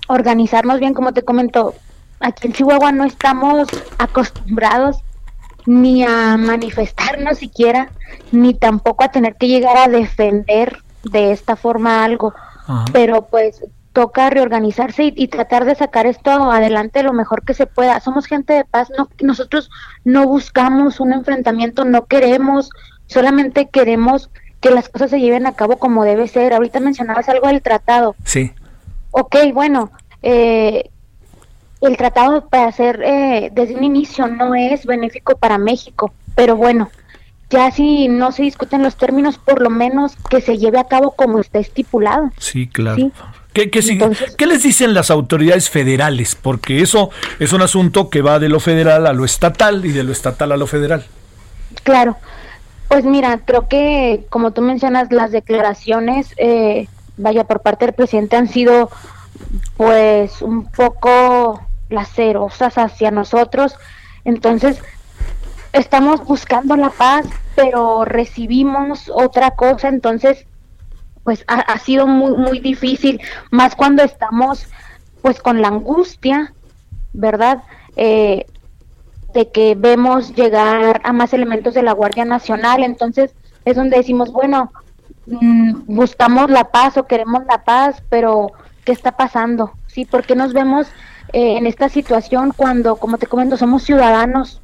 organizarnos bien, como te comento. Aquí en Chihuahua no estamos acostumbrados ni a manifestarnos siquiera, ni tampoco a tener que llegar a defender de esta forma algo. Pero pues toca reorganizarse y, y, tratar de sacar esto adelante lo mejor que se pueda. Somos gente de paz, no, nosotros no buscamos un enfrentamiento, no queremos, solamente queremos que las cosas se lleven a cabo como debe ser. Ahorita mencionabas algo del tratado. Sí. Ok, bueno, eh, el tratado para hacer eh, desde un inicio no es benéfico para México, pero bueno, ya si no se discuten los términos, por lo menos que se lleve a cabo como está estipulado. Sí, claro. ¿Qué, qué, les dicen las autoridades federales? Porque eso es un asunto que va de lo federal a lo estatal y de lo estatal a lo federal. Claro. Pues mira, creo que como tú mencionas, las declaraciones, eh, vaya, por parte del presidente han sido pues un poco lacerosas hacia nosotros. Entonces, estamos buscando la paz, pero recibimos otra cosa, entonces pues ha, sido muy muy difícil, más cuando estamos pues con la angustia, ¿verdad? Eh, de que vemos llegar a más elementos de la Guardia Nacional, entonces es donde decimos, bueno, mm, buscamos la paz o queremos la paz, pero ¿qué está pasando? ¿Sí? ¿Por qué nos vemos eh, en esta situación cuando, como te comento, somos ciudadanos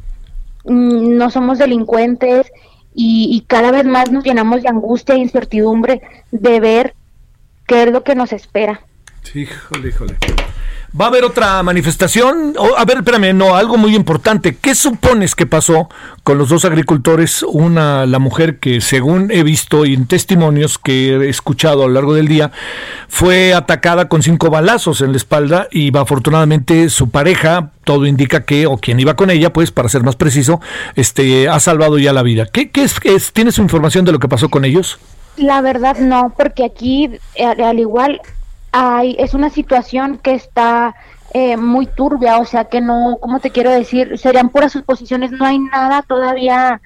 Mm, no somos delincuentes y, cada vez más nos llenamos de angustia e incertidumbre de ver qué es lo que nos espera. Híjole, híjole. ¿Va a haber otra manifestación? a ver, espérame, no, algo muy importante. ¿Qué supones que pasó con los dos agricultores? Una, la mujer que según he visto en testimonios que he escuchado a lo largo del día, fue atacada con cinco balazos en la espalda y afortunadamente su pareja, todo indica que, o quien iba con ella, pues para ser más preciso, este, ha salvado ya la vida. ¿Qué, qué es, es? ¿Tienes información de lo que pasó con ellos? La verdad no, porque aquí, al igual, es una situación que está eh, muy turbia, o sea que no, ¿cómo te quiero decir? Serían puras suposiciones, no hay nada todavía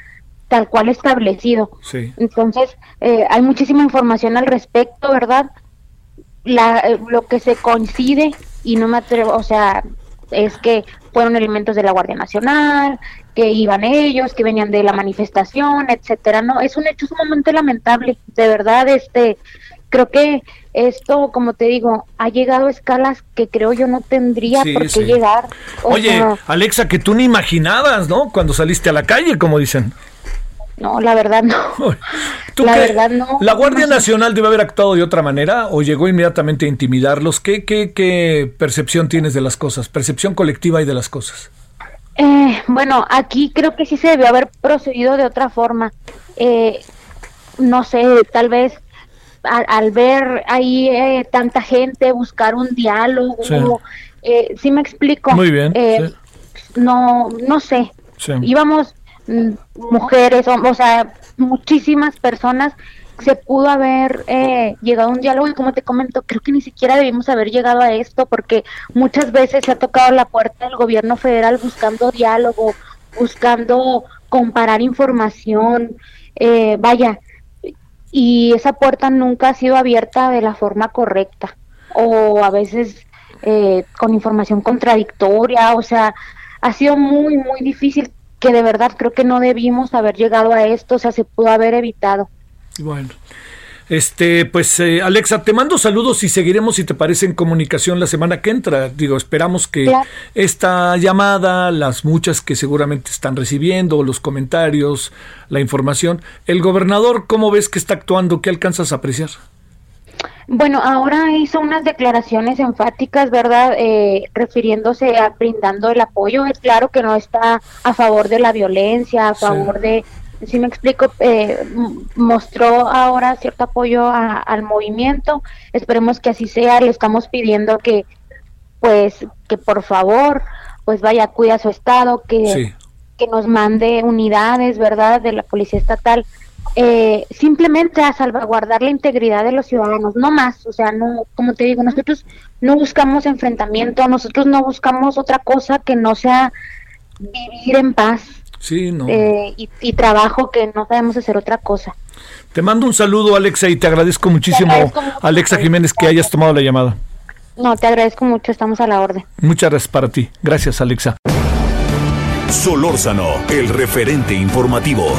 tal cual establecido. Entonces, eh, hay muchísima información al respecto, ¿verdad? La, eh, lo que se coincide, y no me atrevo, o sea, es que fueron elementos de la Guardia Nacional, que iban ellos, que venían de la manifestación, etcétera. No, es un hecho sumamente lamentable, de verdad, este, creo que esto, como te digo, ha llegado a escalas que creo yo no tendría por qué llegar. Oye, Alexa, que tú ni imaginabas, ¿no? Cuando saliste a la calle, como dicen. No, la verdad no. la verdad no. ¿La Guardia Nacional debe haber actuado de otra manera o llegó inmediatamente a intimidarlos? ¿Qué, qué, qué percepción tienes de las cosas? Percepción colectiva y de las cosas. Eh, bueno, aquí creo que sí se debió haber procedido de otra forma. Eh, no sé, tal vez al, ver ahí eh, tanta gente buscar un diálogo, sí. Eh, me explico. Muy bien. Eh, no, no sé. Íbamos mm, mujeres, o, sea, muchísimas personas se pudo haber eh, llegado a un diálogo y como te comento, creo que ni siquiera debimos haber llegado a esto porque muchas veces se ha tocado la puerta del gobierno federal buscando diálogo, buscando comparar información, eh, vaya, y esa puerta nunca ha sido abierta de la forma correcta o a veces eh, con información contradictoria, o sea, ha sido muy, muy difícil que de verdad creo que no debimos haber llegado a esto, o sea, se pudo haber evitado. Bueno, este, pues eh, Alexa, te mando saludos y seguiremos si te parece en comunicación la semana que entra. Digo, esperamos que esta llamada, las muchas que seguramente están recibiendo, los comentarios, la información, el gobernador, ¿cómo ves que está actuando? ¿Qué alcanzas a apreciar? Bueno, ahora hizo unas declaraciones enfáticas, ¿verdad? Eh, refiriéndose a brindando el apoyo. Es claro que no está a favor de la violencia, a favor de si me explico, eh, mostró ahora cierto apoyo al movimiento. Esperemos que así sea. Le estamos pidiendo que, pues, que por favor, pues vaya, cuida a su estado, que, que nos mande unidades, ¿verdad?, de la Policía Estatal. Eh, simplemente a salvaguardar la integridad de los ciudadanos, no más, o sea, no, como te digo, nosotros no buscamos enfrentamiento, nosotros no buscamos otra cosa que no sea vivir en paz, Sí, no. Eh, y, trabajo que no sabemos hacer otra cosa. Te mando un saludo, Alexa, y te agradezco muchísimo, Alexa Jiménez, que hayas tomado la llamada. No, te agradezco mucho, estamos a la orden. Muchas gracias para ti. Gracias, Alexa. Solórzano, el referente informativo.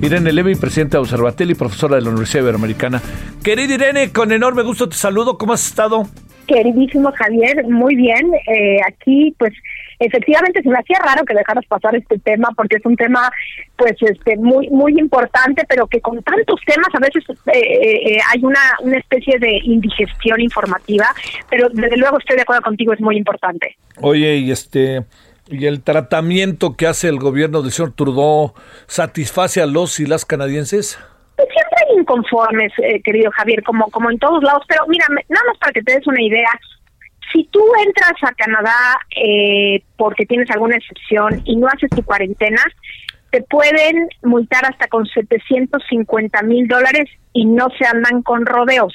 Irene Levy, presidenta de Observatel y profesora de la Universidad Iberoamericana. Querida Irene, con enorme gusto te saludo. ¿Cómo has estado? Queridísimo Javier, muy bien. Eh, aquí, pues, efectivamente se me hacía raro que dejaras pasar este tema porque es un tema pues este muy muy importante pero que con tantos temas a veces eh, eh, hay una una especie de indigestión informativa pero desde luego estoy de acuerdo contigo es muy importante oye y este y el tratamiento que hace el gobierno del señor Trudeau satisface a los y las canadienses siempre hay inconformes eh, querido Javier como como en todos lados pero mira nada más para que te des una idea si tú entras a Canadá eh, porque tienes alguna excepción y no haces tu cuarentena, te pueden multar hasta con 750 mil dólares y no se andan con rodeos.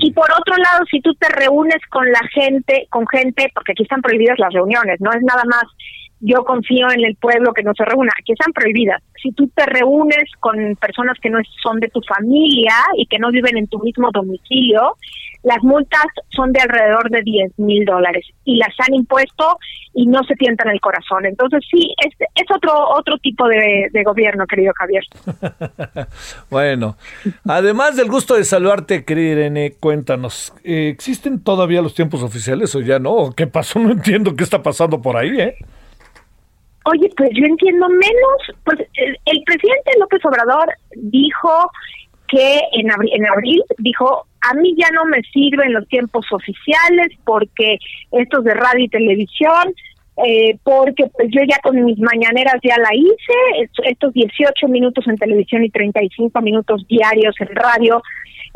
y por otro lado, si tú te reúnes con la gente, con gente, porque aquí están prohibidas las reuniones, no es nada más yo confío en el pueblo que no se reúna, que están prohibidas. Si tú te reúnes con personas que no son de tu familia y que no viven en tu mismo domicilio, las multas son de alrededor de 10 mil dólares y las han impuesto y no se tientan el corazón. Entonces sí, es, es otro otro tipo de, gobierno, querido Javier. (laughs) bueno, además del gusto de saludarte, querida Irene, cuéntanos, ¿existen todavía los tiempos oficiales o ya no? ¿Qué pasó? (laughs) No entiendo qué está pasando por ahí, ¿eh? Oye, pues yo entiendo menos, pues el, presidente López Obrador dijo que en abril, en abril dijo, a mí ya no me sirven los tiempos oficiales porque estos de radio y televisión, eh, porque pues yo ya con mis mañaneras ya la hice, estos 18 minutos en televisión y 35 minutos diarios en radio,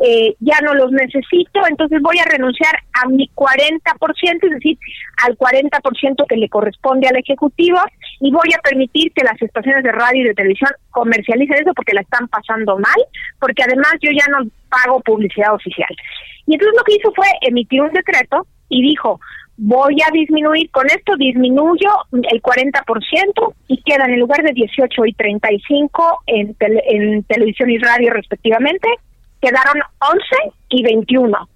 eh, ya no los necesito, entonces voy a renunciar a mi 40%, es decir, al 40% que le corresponde al Ejecutivo, y voy a permitir que las estaciones de radio y de televisión comercialicen eso porque la están pasando mal, porque además yo ya no pago publicidad oficial. Y entonces lo que hizo fue emitir un decreto y dijo, voy a disminuir, con esto disminuyo el 40% y quedan en lugar de 18 y 35 en, en televisión y radio respectivamente, quedaron 11 y 21.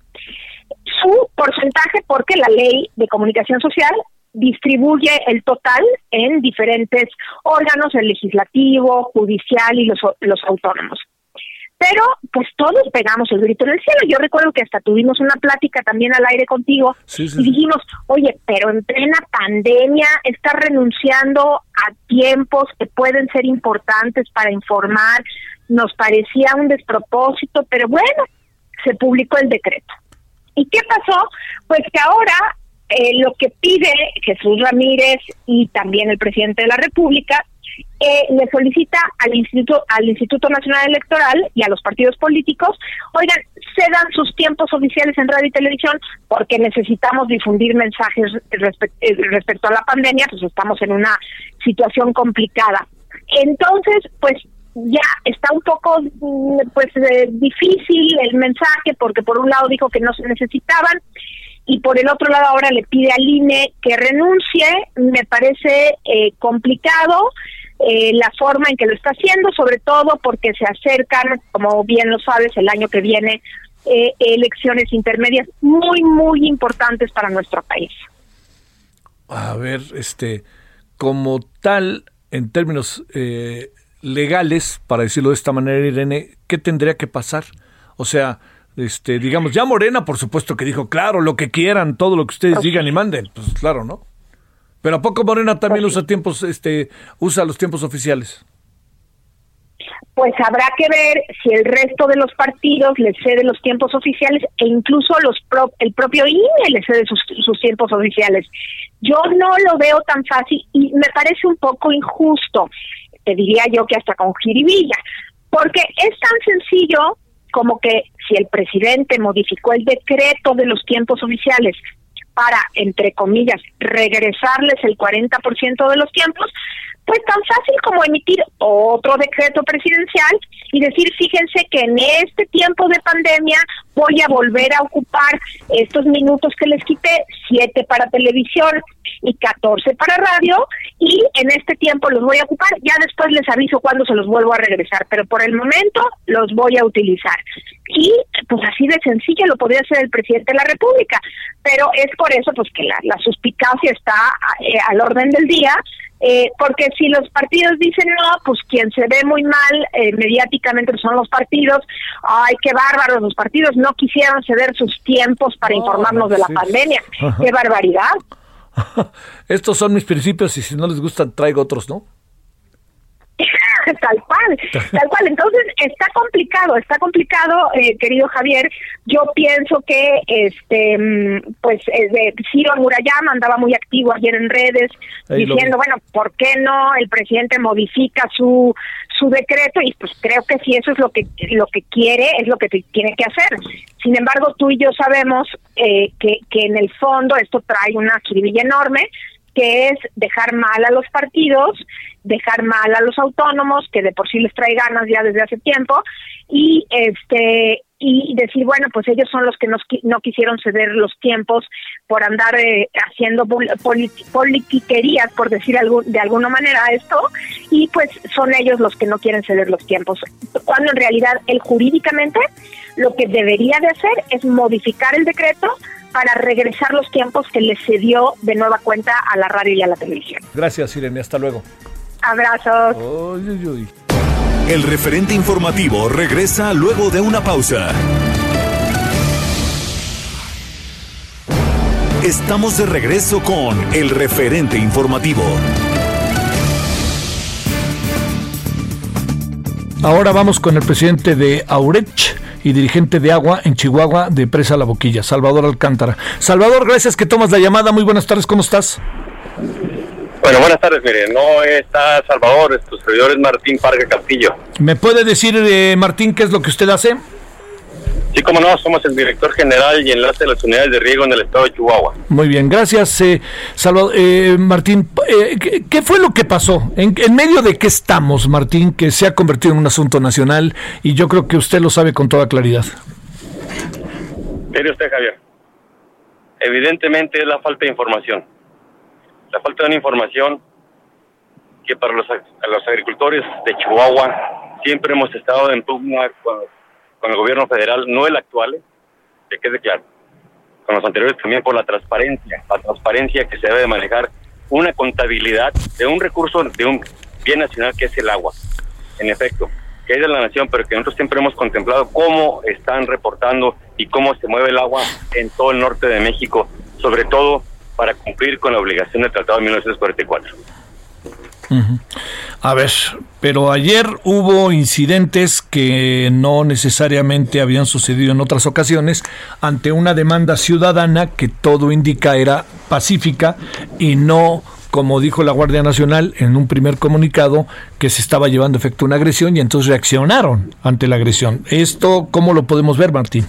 Su porcentaje, porque la ley de comunicación social distribuye el total en diferentes órganos, el legislativo, judicial y los, los autónomos. Pero pues todos pegamos el grito en el cielo. Yo recuerdo que hasta tuvimos una plática también al aire contigo y dijimos, oye, pero en plena pandemia está renunciando a tiempos que pueden ser importantes para informar, nos parecía un despropósito, pero bueno, se publicó el decreto. ¿Y qué pasó? Pues que ahora eh, lo que pide Jesús Ramírez y también el presidente de la República eh, le solicita al Instituto al Instituto Nacional Electoral y a los partidos políticos, oigan, cedan sus tiempos oficiales en radio y televisión porque necesitamos difundir mensajes eh, respecto a la pandemia, pues estamos en una situación complicada. Entonces, pues ya está un poco mm, pues eh, difícil el mensaje porque por un lado dijo que no se necesitaban y por el otro lado ahora le pide al INE que renuncie, me parece eh, complicado eh, la forma en que lo está haciendo, sobre todo porque se acercan, como bien lo sabes, el año que viene elecciones intermedias muy, muy importantes para nuestro país. A ver, este, como tal, en términos legales, para decirlo de esta manera, Irene, ¿qué tendría que pasar? O sea, este, digamos, ya Morena, por supuesto que dijo, claro, lo que quieran, todo lo que ustedes digan y manden, pues claro, ¿no? Pero a poco Morena también usa tiempos, este, usa los tiempos oficiales. Pues habrá que ver si el resto de los partidos les cede los tiempos oficiales e incluso los el propio INE le cede sus, sus tiempos oficiales. Yo no lo veo tan fácil y me parece un poco injusto te diría yo que hasta con jiribilla, porque es tan sencillo como que si el presidente modificó el decreto de los tiempos oficiales para, entre comillas, regresarles el 40% de los tiempos, pues tan fácil como emitir otro decreto presidencial y decir, fíjense que en este tiempo de pandemia voy a volver a ocupar estos minutos que les quité, siete para televisión y 14 para radio, y en este tiempo los voy a ocupar, ya después les aviso cuándo se los vuelvo a regresar, pero por el momento los voy a utilizar. Y pues así de sencillo lo podría hacer el presidente de la República, pero es por eso pues que la, la suspicacia está eh, al orden del día, eh, porque si los partidos dicen no, pues quien se ve muy mal eh, mediáticamente son los partidos. Ay, qué bárbaros, los partidos no quisieron ceder sus tiempos para informarnos de la pandemia. (laughs) Qué barbaridad. (laughs) Estos son mis principios y si no les gustan traigo otros, ¿no? (laughs) tal cual, tal cual. Entonces está complicado, está complicado, eh, querido Javier. Yo pienso que, este, mm, pues, eh, Ciro Murayama andaba muy activo ayer en redes diciendo, bueno, ¿por qué no el presidente modifica su su decreto? Y pues creo que si eso es lo que lo que quiere, es lo que tiene que hacer. Sin embargo, tú y yo sabemos eh, que que en el fondo esto trae una jiribilla enorme que es dejar mal a los partidos, dejar mal a los autónomos, que de por sí les trae ganas ya desde hace tiempo, y este y decir, bueno, pues ellos son los que nos, no quisieron ceder los tiempos por andar eh, haciendo politiquerías, por decir algún, de alguna manera esto, y pues son ellos los que no quieren ceder los tiempos. Cuando en realidad él jurídicamente lo que debería de hacer es modificar el decreto para regresar los tiempos que le cedió de nueva cuenta a la radio y a la televisión. Gracias, Irene. Hasta luego. Abrazos. El referente informativo regresa luego de una pausa. Estamos de regreso con el referente informativo. Ahora vamos con el presidente de Aurech y dirigente de agua en Chihuahua de Presa La Boquilla, Salvador Alcántara. Salvador, gracias que tomas la llamada. Muy buenas tardes, ¿cómo estás? Bueno, buenas tardes, mire, no está Salvador, tu servidor es Martín Parga Castillo. ¿Me puede decir, eh, Martín, qué es lo que usted hace? Sí, como no, somos el director general y enlace de las unidades de riego en el estado de Chihuahua. Muy bien, gracias, eh, Salvador. Eh, Martín, eh, ¿qué, fue lo que pasó? ¿En, medio de qué estamos, Martín, que se ha convertido en un asunto nacional y yo creo que usted lo sabe con toda claridad? Mire usted, Javier, evidentemente es la falta de información. La falta de una información que para los, los agricultores de Chihuahua siempre hemos estado en pugna con el gobierno federal, no el actual, que quede claro, con los anteriores también por la transparencia, la transparencia que se debe de manejar una contabilidad de un recurso, de un bien nacional que es el agua. En efecto, que es de la nación, pero que nosotros siempre hemos contemplado cómo están reportando y cómo se mueve el agua en todo el norte de México, sobre todo para cumplir con la obligación del Tratado de 1944. A ver, pero ayer hubo incidentes que no necesariamente habían sucedido en otras ocasiones ante una demanda ciudadana que todo indica era pacífica y no como dijo la Guardia Nacional en un primer comunicado, que se estaba llevando efecto una agresión y entonces reaccionaron ante la agresión. ¿Esto cómo lo podemos ver, Martín?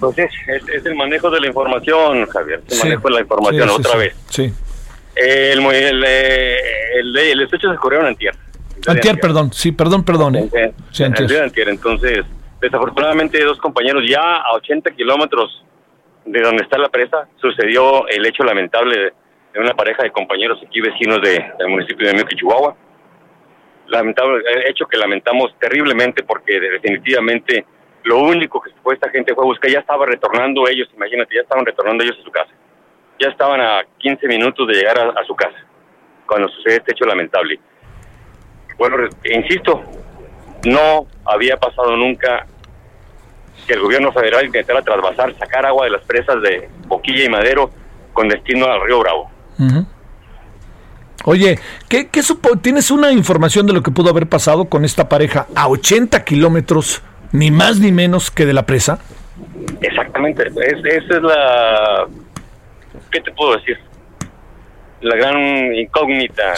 Pues es, es, el manejo de la información, Javier, el manejo de la información otra vez. Sí. El, el, el, el, hecho se ocurrió en Antier. Antier, perdón, sí, perdón, perdón. ¿eh? Sí, antier. Entonces, desafortunadamente, dos compañeros ya a 80 kilómetros de donde está la presa, sucedió el hecho lamentable de, una pareja de compañeros aquí vecinos de, del municipio de Miyuki, Chihuahua. Lamentable, hecho que lamentamos terriblemente porque definitivamente lo único que fue esta gente fue buscar, ya estaba retornando ellos, imagínate, ya estaban retornando ellos a su casa ya estaban a 15 minutos de llegar a, su casa cuando sucede este hecho lamentable. Bueno, insisto, no había pasado nunca que el gobierno federal intentara trasvasar, sacar agua de las presas de Boquilla y Madero con destino al río Bravo. Oye, ¿qué, qué ¿tienes una información de lo que pudo haber pasado con esta pareja a 80 kilómetros, ni más ni menos que de la presa? Exactamente, esa es la ¿qué te puedo decir? La gran incógnita.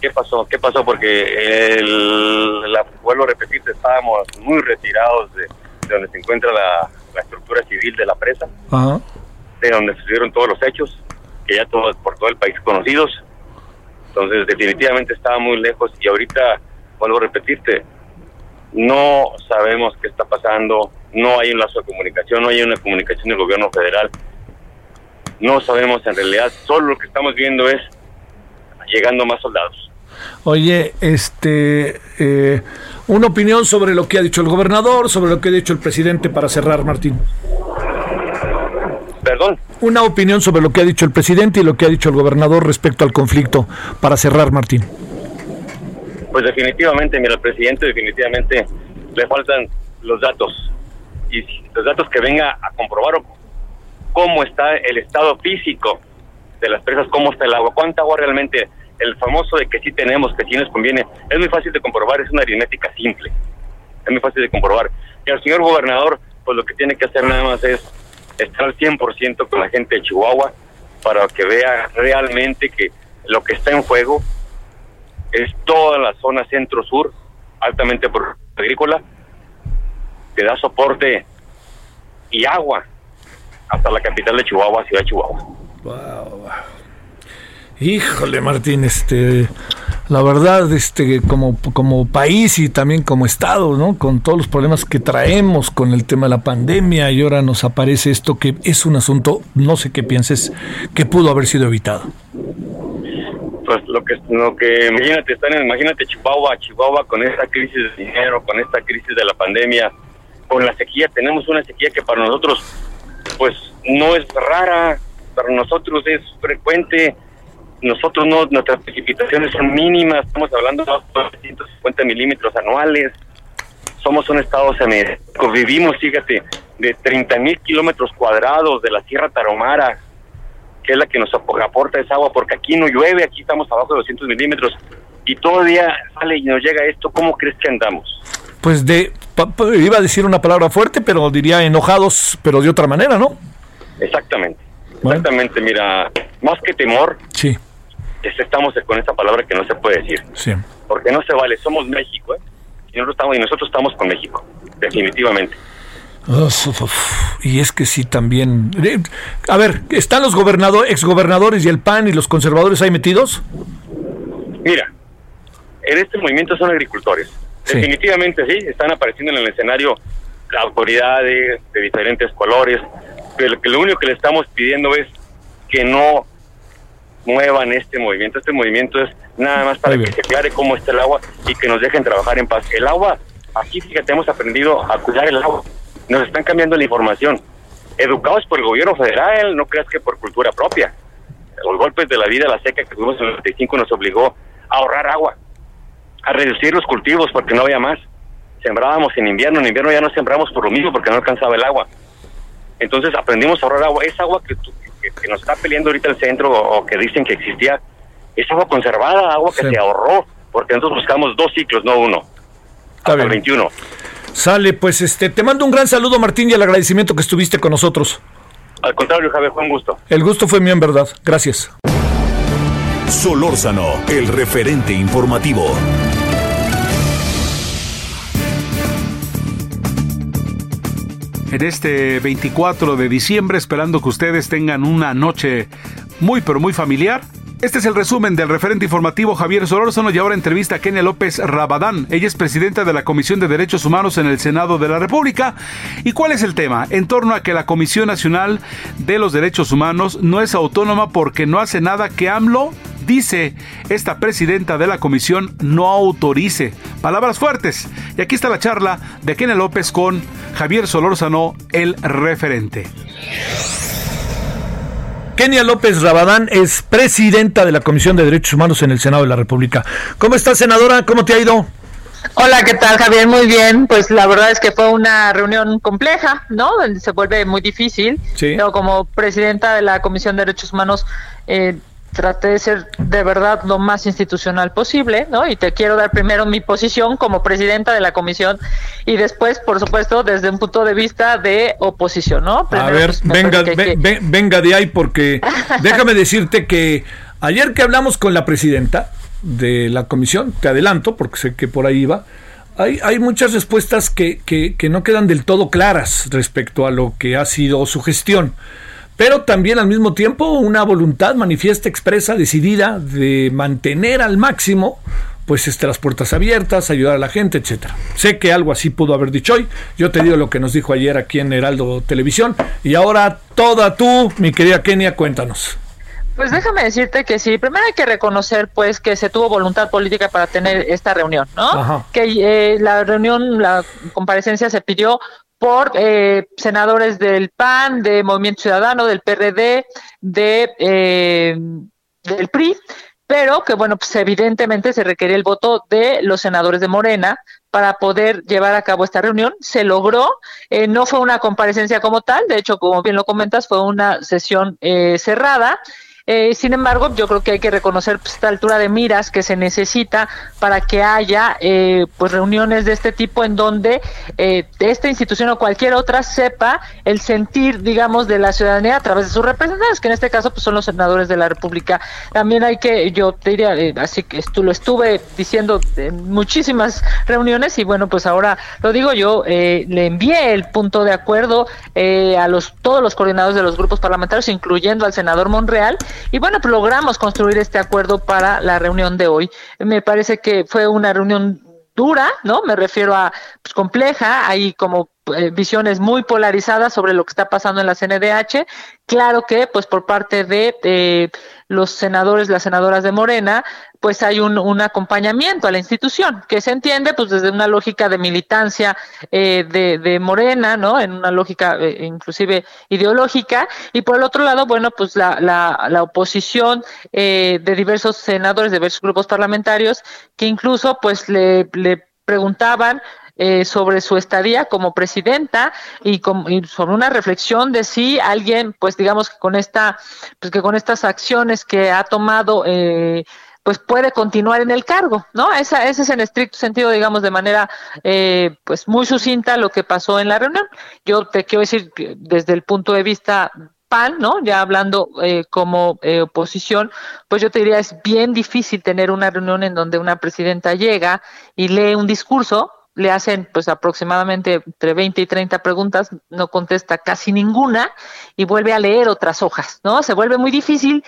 ¿Qué pasó? ¿Qué pasó? Porque el, la, vuelvo a repetir, estábamos muy retirados de, donde se encuentra la, estructura civil de la presa, de donde sucedieron todos los hechos, que ya todos por todo el país conocidos. Entonces, definitivamente estaba muy lejos y ahorita, vuelvo a repetirte, no sabemos qué está pasando, no hay un lazo de comunicación, no hay una comunicación del gobierno federal no sabemos en realidad, solo lo que estamos viendo es llegando más soldados. Oye, este, eh, una opinión sobre lo que ha dicho el gobernador, sobre lo que ha dicho el presidente para cerrar, Martín. Perdón. Una opinión sobre lo que ha dicho el presidente y lo que ha dicho el gobernador respecto al conflicto para cerrar, Martín. Pues definitivamente, mira, al presidente definitivamente le faltan los datos y los datos que venga a comprobar o cómo está el estado físico de las presas, cómo está el agua, cuánta agua realmente, el famoso de que sí tenemos, que sí nos conviene, es muy fácil de comprobar, es una aritmética simple, es muy fácil de comprobar. Y al señor gobernador, pues lo que tiene que hacer nada más es estar al 100% con la gente de Chihuahua para que vea realmente que lo que está en juego es toda la zona centro-sur, altamente agrícola, que da soporte y agua hasta la capital de Chihuahua, Ciudad de Chihuahua. Híjole, Martín, este, la verdad, este, como, como país y también como Estado, ¿no? Con todos los problemas que traemos con el tema de la pandemia y ahora nos aparece esto que es un asunto, no sé qué pienses, que pudo haber sido evitado. Pues lo que, lo que imagínate, están en, imagínate Chihuahua, Chihuahua con esta crisis de dinero, con esta crisis de la pandemia, con la sequía, tenemos una sequía que para nosotros, pues no es rara, para nosotros es frecuente, nosotros no, nuestras precipitaciones son mínimas, estamos hablando de 250 milímetros anuales, somos un estado semiárido, vivimos, fíjate, de 30 mil kilómetros cuadrados de la Sierra Tarahumara, que es la que nos aporta esa agua, porque aquí no llueve, aquí estamos abajo de 200 milímetros, y todavía sale y nos llega esto, ¿cómo crees que andamos? Pues de, iba a decir una palabra fuerte, pero diría enojados, pero de otra manera, ¿no? Exactamente, exactamente, mira, más que temor, sí estamos con esta palabra que no se puede decir. Sí. Porque no se vale, somos México, ¿eh? Y nosotros estamos, y nosotros estamos con México, definitivamente. Y es que sí también. Eh, a ver, ¿están los gobernadores, exgobernadores y el PAN y los conservadores ahí metidos? Mira, en este movimiento son agricultores. Definitivamente sí, están apareciendo en el escenario autoridades de diferentes colores, pero lo único que le estamos pidiendo es que no muevan este movimiento. Este movimiento es nada más para que se aclare cómo está el agua y que nos dejen trabajar en paz. El agua, aquí fíjate, hemos aprendido a cuidar el agua. Nos están cambiando la información. Educados por el gobierno federal, no creas que por cultura propia. Los golpes de la vida, la seca que tuvimos en el 95 nos obligó a ahorrar agua, a reducir los cultivos porque no había más. Sembrábamos en invierno, en invierno ya no sembramos por lo mismo porque no alcanzaba el agua. Entonces aprendimos a ahorrar agua. Esa agua que, que, nos está peleando ahorita el centro o, que dicen que existía, es agua conservada, agua que se ahorró, porque nosotros buscamos dos ciclos, no uno. Está hasta el 21. Sale, pues este, te mando un gran saludo Martín y el agradecimiento que estuviste con nosotros. Al contrario, Javier, fue un gusto. El gusto fue mío en verdad. Gracias. Solórzano, el referente informativo. en este 24 de diciembre, esperando que ustedes tengan una noche muy pero muy familiar. Este es el resumen del referente informativo Javier Solórzano y ahora entrevista a Kenia López Rabadán. Ella es presidenta de la Comisión de Derechos Humanos en el Senado de la República. ¿Y cuál es el tema? En torno a que la Comisión Nacional de los Derechos Humanos no es autónoma porque no hace nada que AMLO dice esta presidenta de la comisión no autorice. Palabras fuertes. Y aquí está la charla de Kenia López con Javier Solórzano, el referente. Kenia López Rabadán es presidenta de la Comisión de Derechos Humanos en el Senado de la República. ¿Cómo está, senadora? ¿Cómo te ha ido? Hola, ¿qué tal, Javier? Muy bien. Pues la verdad es que fue una reunión compleja, ¿no? Se vuelve muy difícil. Sí. Pero como presidenta de la Comisión de Derechos Humanos, eh, traté de ser de verdad lo más institucional posible, ¿no? Y te quiero dar primero mi posición como presidenta de la comisión y después, por supuesto, desde un punto de vista de oposición, ¿no? a ver, pues, venga, venga de ahí porque (laughs) déjame decirte que ayer que hablamos con la presidenta de la comisión, te adelanto porque sé que por ahí iba, hay, hay muchas respuestas que, que, que no quedan del todo claras respecto a lo que ha sido su gestión pero también al mismo tiempo una voluntad manifiesta, expresa, decidida de mantener al máximo pues este, las puertas abiertas, ayudar a la gente, etcétera. Sé que algo así pudo haber dicho hoy. Yo te digo lo que nos dijo ayer aquí en Heraldo Televisión. Y ahora toda tú, mi querida Kenia, cuéntanos. Pues déjame decirte que sí, primero hay que reconocer pues que se tuvo voluntad política para tener esta reunión, ¿no? Que eh, la reunión, la comparecencia se pidió por eh, senadores del PAN, de Movimiento Ciudadano, del PRD, de, eh, del PRI, pero que bueno, pues evidentemente se requería el voto de los senadores de Morena para poder llevar a cabo esta reunión. Se logró, eh, no fue una comparecencia como tal, de hecho, como bien lo comentas, fue una sesión eh, cerrada eh, sin embargo, yo creo que hay que reconocer pues, esta altura de miras que se necesita para que haya eh, pues reuniones de este tipo en donde eh, esta institución o cualquier otra sepa el sentir, digamos, de la ciudadanía a través de sus representantes, que en este caso pues, son los senadores de la República. También hay que, yo te diría, así que esto lo estuve diciendo en muchísimas reuniones y bueno, pues ahora lo digo yo, le envié el punto de acuerdo a los todos los coordinadores de los grupos parlamentarios, incluyendo al senador Monreal, y bueno, pues logramos construir este acuerdo para la reunión de hoy. Me parece que fue una reunión dura, ¿no? Me refiero a pues, compleja, hay como eh, visiones muy polarizadas sobre lo que está pasando en la CNDH. Claro que, pues por parte de eh, los senadores, las senadoras de Morena, pues hay un, acompañamiento a la institución, que se entiende pues desde una lógica de militancia eh, de, Morena, ¿no? En una lógica eh, inclusive ideológica, y por el otro lado, bueno, pues la, la, la oposición eh, de diversos senadores, de diversos grupos parlamentarios, que incluso pues le preguntaban eh, sobre su estadía como presidenta y, sobre una reflexión de si alguien, pues digamos que con esta, pues que con estas acciones que ha tomado, eh, pues puede continuar en el cargo, ¿no? Esa, ese es en estricto sentido, digamos, de manera eh, pues muy sucinta lo que pasó en la reunión. Yo te quiero decir desde el punto de vista PAN, ¿no? Ya hablando eh, como eh, oposición, pues yo te diría es bien difícil tener una reunión en donde una presidenta llega y lee un discurso le hacen pues aproximadamente entre 20 y 30 preguntas, no contesta casi ninguna y vuelve a leer otras hojas, ¿no? Se vuelve muy difícil,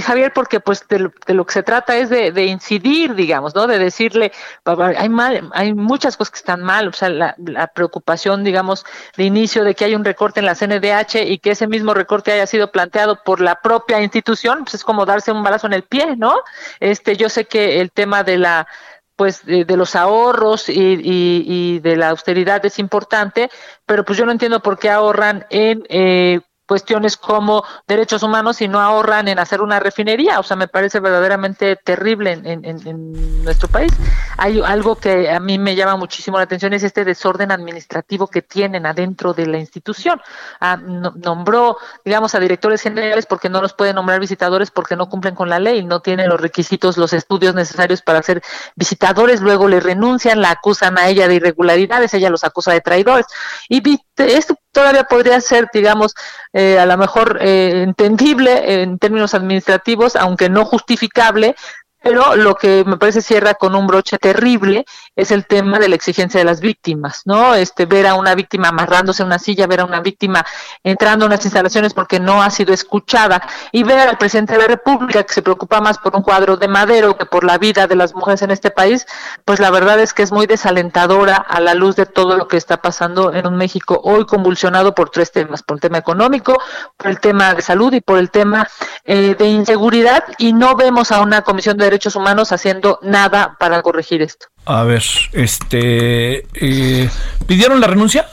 Javier, porque pues de lo, que se trata es de, incidir, digamos, ¿no? De decirle, hay mal, hay muchas cosas que están mal, o sea, la, preocupación, digamos, de inicio de que hay un recorte en la CNDH y que ese mismo recorte haya sido planteado por la propia institución, pues es como darse un balazo en el pie, ¿no? Este, yo sé que el tema de la pues de, los ahorros y, y, y, de la austeridad es importante, pero pues yo no entiendo por qué ahorran en eh, cuestiones como derechos humanos y no ahorran en hacer una refinería. O sea, me parece verdaderamente terrible en, nuestro país. Hay algo que a mí me llama muchísimo la atención, es este desorden administrativo que tienen adentro de la institución. Ah, nombró, digamos, a directores generales porque no los puede nombrar visitadores porque no cumplen con la ley, no tienen los requisitos, los estudios necesarios para ser visitadores, luego le renuncian, la acusan a ella de irregularidades, ella los acusa de traidores. Y esto todavía podría ser, digamos, eh, a lo mejor eh, entendible en términos administrativos, aunque no justificable, pero lo que me parece cierra con un broche terrible es el tema de la exigencia de las víctimas, ¿no? Este ver a una víctima amarrándose a una silla, ver a una víctima entrando a unas instalaciones porque no ha sido escuchada y ver al presidente de la República que se preocupa más por un cuadro de madero que por la vida de las mujeres en este país, pues la verdad es que es muy desalentadora a la luz de todo lo que está pasando en un México hoy convulsionado por tres temas, por el tema económico, por el tema de salud y por el tema eh, de inseguridad y no vemos a una comisión de derechos humanos haciendo nada para corregir esto. A ver, este, eh, ¿pidieron la renuncia?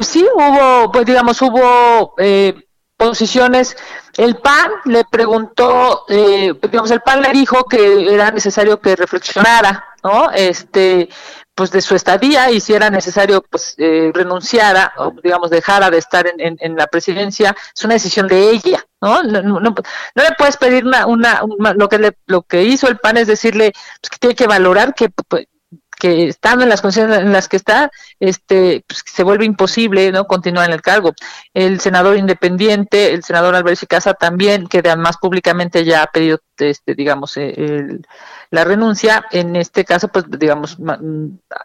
Sí, hubo, pues digamos, hubo eh, posiciones. El PAN le preguntó, eh, digamos, el PAN le dijo que era necesario que reflexionara, ¿no? Este, pues de su estadía y si era necesario pues eh, renunciara o digamos dejara de estar en, en, la presidencia es una decisión de ella no no, no, no le puedes pedir una, una, lo que le, lo que hizo el PAN es decirle pues, que tiene que valorar que que estando en las condiciones en las que está, este, pues, se vuelve imposible no continuar en el cargo. El senador independiente, el senador Álvarez y Casa también, que además públicamente ya ha pedido, este, digamos, eh, la renuncia, en este caso, pues, digamos,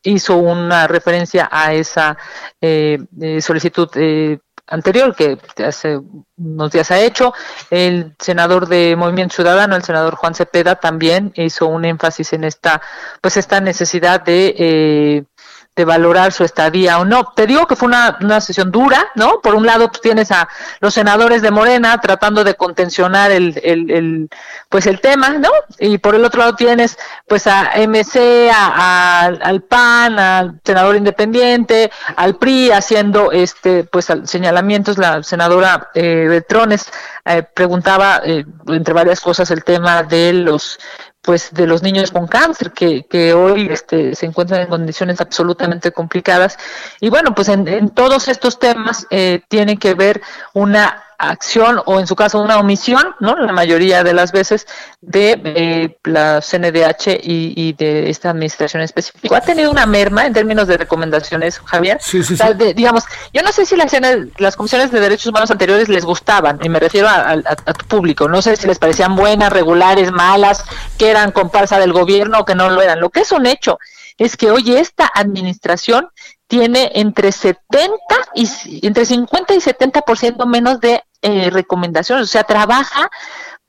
hizo una referencia a esa eh, eh solicitud eh, anterior que hace unos días ha hecho. El senador de Movimiento Ciudadano, el senador Juan Cepeda, también hizo un énfasis en esta, pues esta necesidad de, eh, este, valorar su estadía o no. Te digo que fue una, una sesión dura, ¿no? Por un lado pues, tienes a los senadores de Morena tratando de contencionar el, el, el, pues el tema, ¿no? Y por el otro lado tienes pues a MC, a, al PAN, al senador independiente, al PRI haciendo este pues señalamientos. La senadora eh, Betrones eh, preguntaba eh, entre varias cosas el tema de los pues de los niños con cáncer que, que hoy este, se encuentran en condiciones absolutamente complicadas. Y bueno pues en, en todos estos temas eh, tiene que ver una acción o en su caso una omisión, ¿no? La mayoría de las veces de eh, la CNDH y, y, de esta administración específica. ¿Ha tenido una merma en términos de recomendaciones, Javier? Sí, sí, sí. digamos, yo no sé si las, las comisiones de derechos humanos anteriores les gustaban, y me refiero a, a, a, tu público, no sé si les parecían buenas, regulares, malas, que eran comparsa del gobierno o que no lo eran. Lo que es un hecho es que hoy esta administración tiene entre 70 y entre 50 y 70% menos de eh, recomendaciones, o sea, trabaja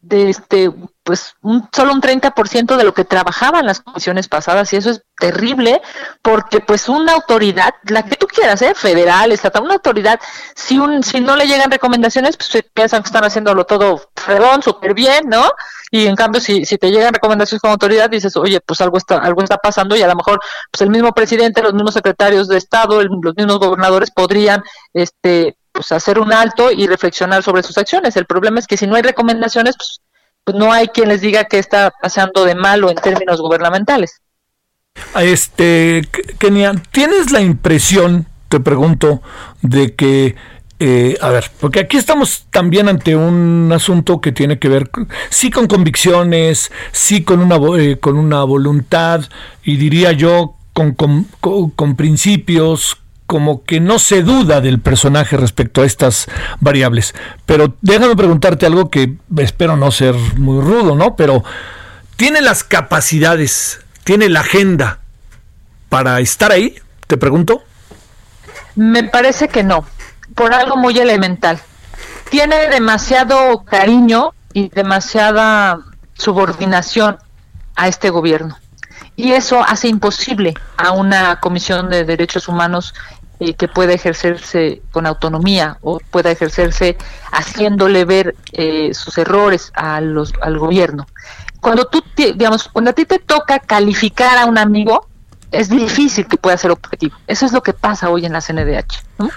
de este pues un, solo un 30% de lo que trabajaban las comisiones pasadas y eso es terrible porque pues una autoridad, la que tú quieras, ¿eh? federal, estatal, una autoridad, si un si no le llegan recomendaciones, pues piensan que están haciéndolo todo fregón, súper bien, ¿no? Y en cambio si, si te llegan recomendaciones como autoridad dices, oye, pues algo está algo está pasando y a lo mejor pues el mismo presidente, los mismos secretarios de Estado, el, los mismos gobernadores podrían este pues hacer un alto y reflexionar sobre sus acciones. El problema es que si no hay recomendaciones, pues, pues no hay quien les diga qué está pasando de malo en términos gubernamentales. Este, Kenia, ¿tienes la impresión, te pregunto, de que eh, a ver, porque aquí estamos también ante un asunto que tiene que ver sí con convicciones, sí con una, eh, con una voluntad y diría yo con, con, con, principios, como que no se duda del personaje respecto a estas variables. Pero déjame preguntarte algo que espero no ser muy rudo, ¿no? Pero ¿tiene las capacidades, tiene la agenda para estar ahí? Te pregunto. Me parece que no, por algo muy elemental. Tiene demasiado cariño y demasiada subordinación a este gobierno y eso hace imposible a una comisión de derechos humanos eh, que pueda ejercerse con autonomía o pueda ejercerse haciéndole ver eh, sus errores a los, al gobierno. Cuando tú, digamos, cuando a ti te toca calificar a un amigo, es difícil que pueda ser objetivo. Eso es lo que pasa hoy en la CNDH. ¿no?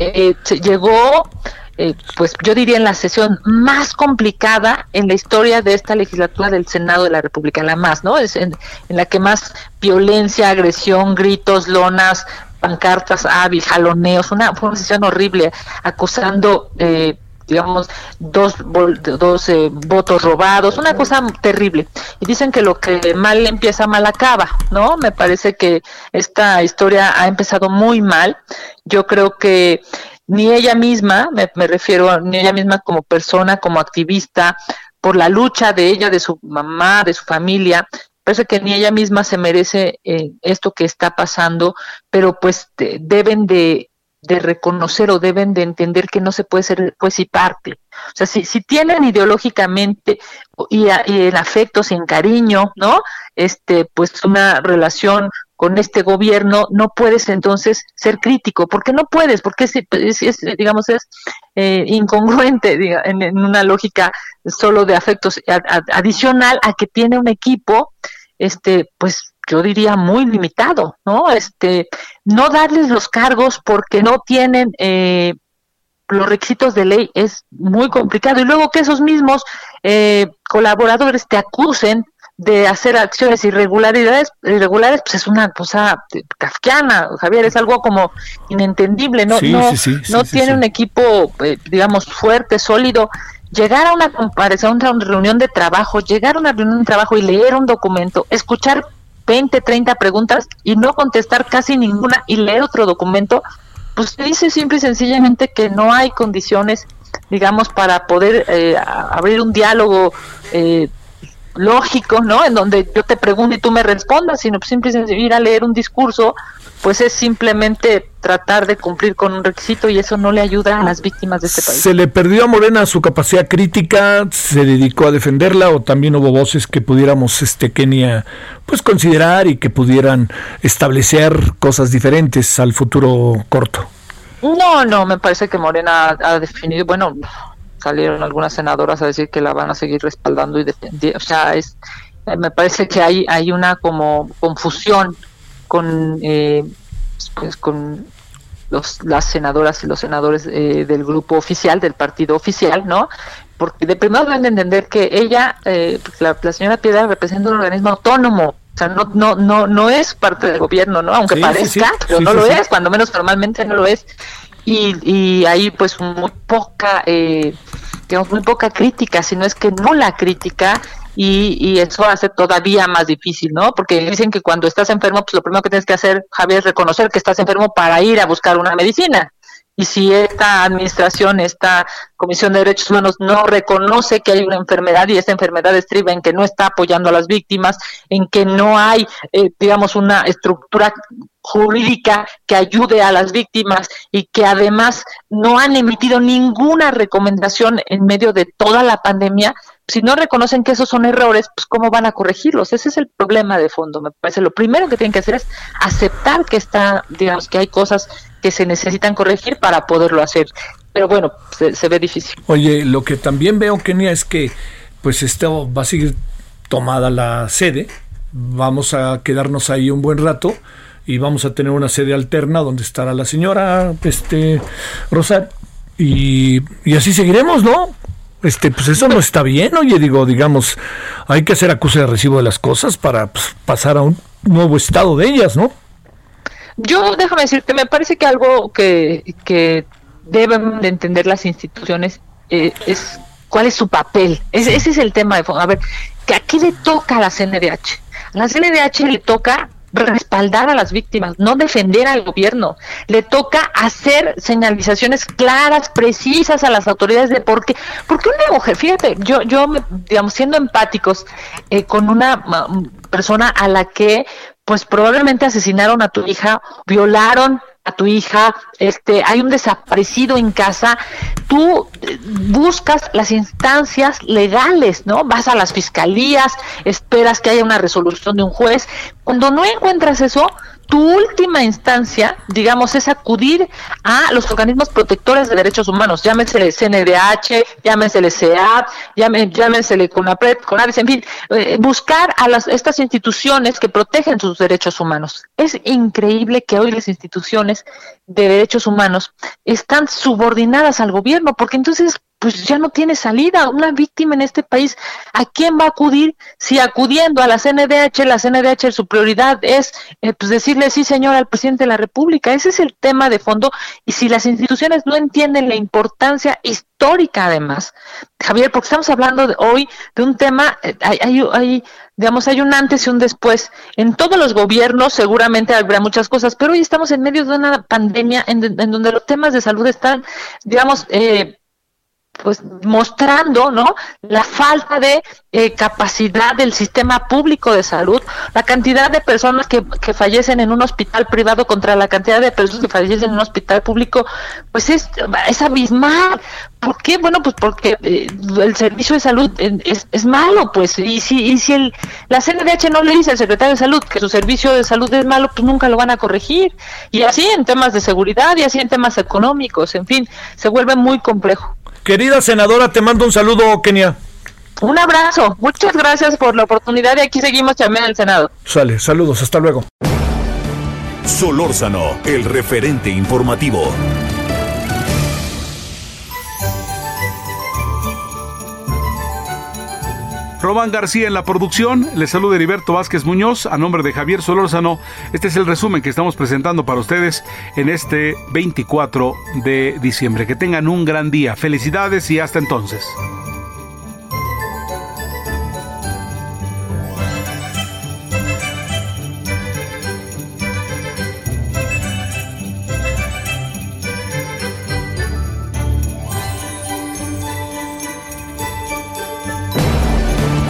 Eh, se llegó eh, pues yo diría en la sesión más complicada en la historia de esta legislatura del Senado de la República, la más, ¿no? Es en la que más violencia, agresión, gritos, lonas, pancartas, hábil, jaloneos, una, fue una sesión horrible, acusando eh, digamos, dos, dos eh, votos robados, una cosa terrible. Y dicen que lo que mal empieza, mal acaba, ¿no? Me parece que esta historia ha empezado muy mal. Yo creo que ni ella misma, me, me refiero a ni ella misma como persona, como activista, por la lucha de ella, de su mamá, de su familia, parece que ni ella misma se merece eh, esto que está pasando, pero pues de, deben de, reconocer o deben de entender que no se puede ser pues y parte. O sea, si, si tienen ideológicamente y, y en afectos en cariño, ¿no? Este, pues una relación con este gobierno, no puedes entonces ser crítico. ¿Por qué no puedes? Porque es, es, digamos, es eh, incongruente diga, en, una lógica solo de afectos a, a, adicional a que tiene un equipo, este, pues yo diría muy limitado, ¿no? Este, no darles los cargos porque no tienen eh, los requisitos de ley es muy complicado. Y luego que esos mismos eh, colaboradores te acusen de hacer acciones irregularidades irregulares pues es una cosa kafkiana Javier es algo como inentendible no sí, no, sí, sí, no tiene un equipo eh, digamos fuerte sólido llegar a una comparación a una reunión de trabajo llegar a una reunión de trabajo y leer un documento escuchar 20 30 preguntas y no contestar casi ninguna y leer otro documento pues dice simple y sencillamente que no hay condiciones digamos para poder eh, abrir un diálogo eh, lógico, ¿no? En donde yo te pregunto y tú me respondas, sino simplemente ir a leer un discurso, pues es simplemente tratar de cumplir con un requisito y eso no le ayuda a las víctimas de este país. ¿Se le perdió a Morena su capacidad crítica? ¿Se dedicó a defenderla o también hubo voces que pudiéramos, este Kenia, pues considerar y que pudieran establecer cosas diferentes al futuro corto? No, no, me parece que Morena ha definido, bueno, salieron algunas senadoras a decir que la van a seguir respaldando y defendiendo. O sea, es, me parece que hay, hay una como confusión con, eh, pues, con los, las senadoras y los senadores eh, del grupo oficial, del partido oficial, ¿no? Porque de primero deben de entender que ella, eh, pues, la, señora Piedra representa un organismo autónomo, o sea, no, no, no, no es parte del gobierno, ¿no? Aunque parezca, pero no lo es, cuando menos formalmente no lo es. Y, y hay pues muy poca, eh, digamos, muy poca crítica, si no es que no la crítica, y, y, eso hace todavía más difícil, ¿no? Porque dicen que cuando estás enfermo, pues lo primero que tienes que hacer, Javier, es reconocer que estás enfermo para ir a buscar una medicina. Y si esta administración, esta Comisión de Derechos Humanos no reconoce que hay una enfermedad y esta enfermedad estriba en que no está apoyando a las víctimas, en que no hay, eh, digamos, una estructura jurídica que ayude a las víctimas y que además no han emitido ninguna recomendación en medio de toda la pandemia, si no reconocen que esos son errores, pues cómo van a corregirlos. Ese es el problema de fondo. Me parece lo primero que tienen que hacer es aceptar que está, digamos, que hay cosas que se necesitan corregir para poderlo hacer. Pero bueno, se, ve difícil. Oye, lo que también veo, Kenia, es que pues esto va a seguir tomada la sede. Vamos a quedarnos ahí un buen rato y vamos a tener una sede alterna donde estará la señora este Rosario y, así seguiremos, ¿no? Este, pues eso no está bien, oye, digo, digamos, hay que hacer acuse de recibo de las cosas para pues, pasar a un nuevo estado de ellas, ¿no? Yo, déjame decirte, me parece que algo que, que deben de entender las instituciones eh, es cuál es su papel. ese es el tema de fondo. A ver, ¿a qué le toca a la CNDH? A la CNDH le toca respaldar a las víctimas, no defender al gobierno. Le toca hacer señalizaciones claras, precisas a las autoridades de por qué. Porque una mujer, fíjate, yo, yo digamos, siendo empáticos eh, con una persona a la que pues probablemente asesinaron a tu hija, violaron a tu hija, este, hay un desaparecido en casa, tú buscas las instancias legales, ¿no? Vas a las fiscalías, esperas que haya una resolución de un juez. Cuando no encuentras eso, tu última instancia, digamos, es acudir a los organismos protectores de derechos humanos, llámese CNDH, llámese CEAP, llámese CONAPRED, CONADES, en fin, eh, buscar a las, estas instituciones que protegen sus derechos humanos. Es increíble que hoy las instituciones de derechos humanos están subordinadas al gobierno, porque entonces pues ya no tiene salida. Una víctima en este país, ¿a quién va a acudir? Si acudiendo a la CNDH, la CNDH su prioridad es eh, pues decirle sí, señor, al presidente de la República. Ese es el tema de fondo. Y si las instituciones no entienden la importancia histórica, además, Javier, porque estamos hablando de hoy de un tema, eh, hay, hay, digamos, hay un antes y un después. En todos los gobiernos seguramente habrá muchas cosas, pero hoy estamos en medio de una pandemia en, en donde los temas de salud están, digamos, eh, pues mostrando no la falta de eh, capacidad del sistema público de salud la cantidad de personas que, que, fallecen en un hospital privado contra la cantidad de personas que fallecen en un hospital público pues es, es abismal. ¿por qué? bueno pues porque eh, el servicio de salud es, es, malo pues y si y si el, la CNDH no le dice al secretario de salud que su servicio de salud es malo pues nunca lo van a corregir. Y así en temas de seguridad y así en temas económicos en fin se vuelve muy complejo Querida senadora, te mando un saludo, Kenia. Un abrazo, muchas gracias por la oportunidad y aquí seguimos también en el Senado. Sale, saludos, hasta luego. Solórzano, el referente informativo. Román García en la producción, les saluda Heriberto Vázquez Muñoz a nombre de Javier Solórzano. Este es el resumen que estamos presentando para ustedes en este 24 de diciembre. Que tengan un gran día, felicidades y hasta entonces.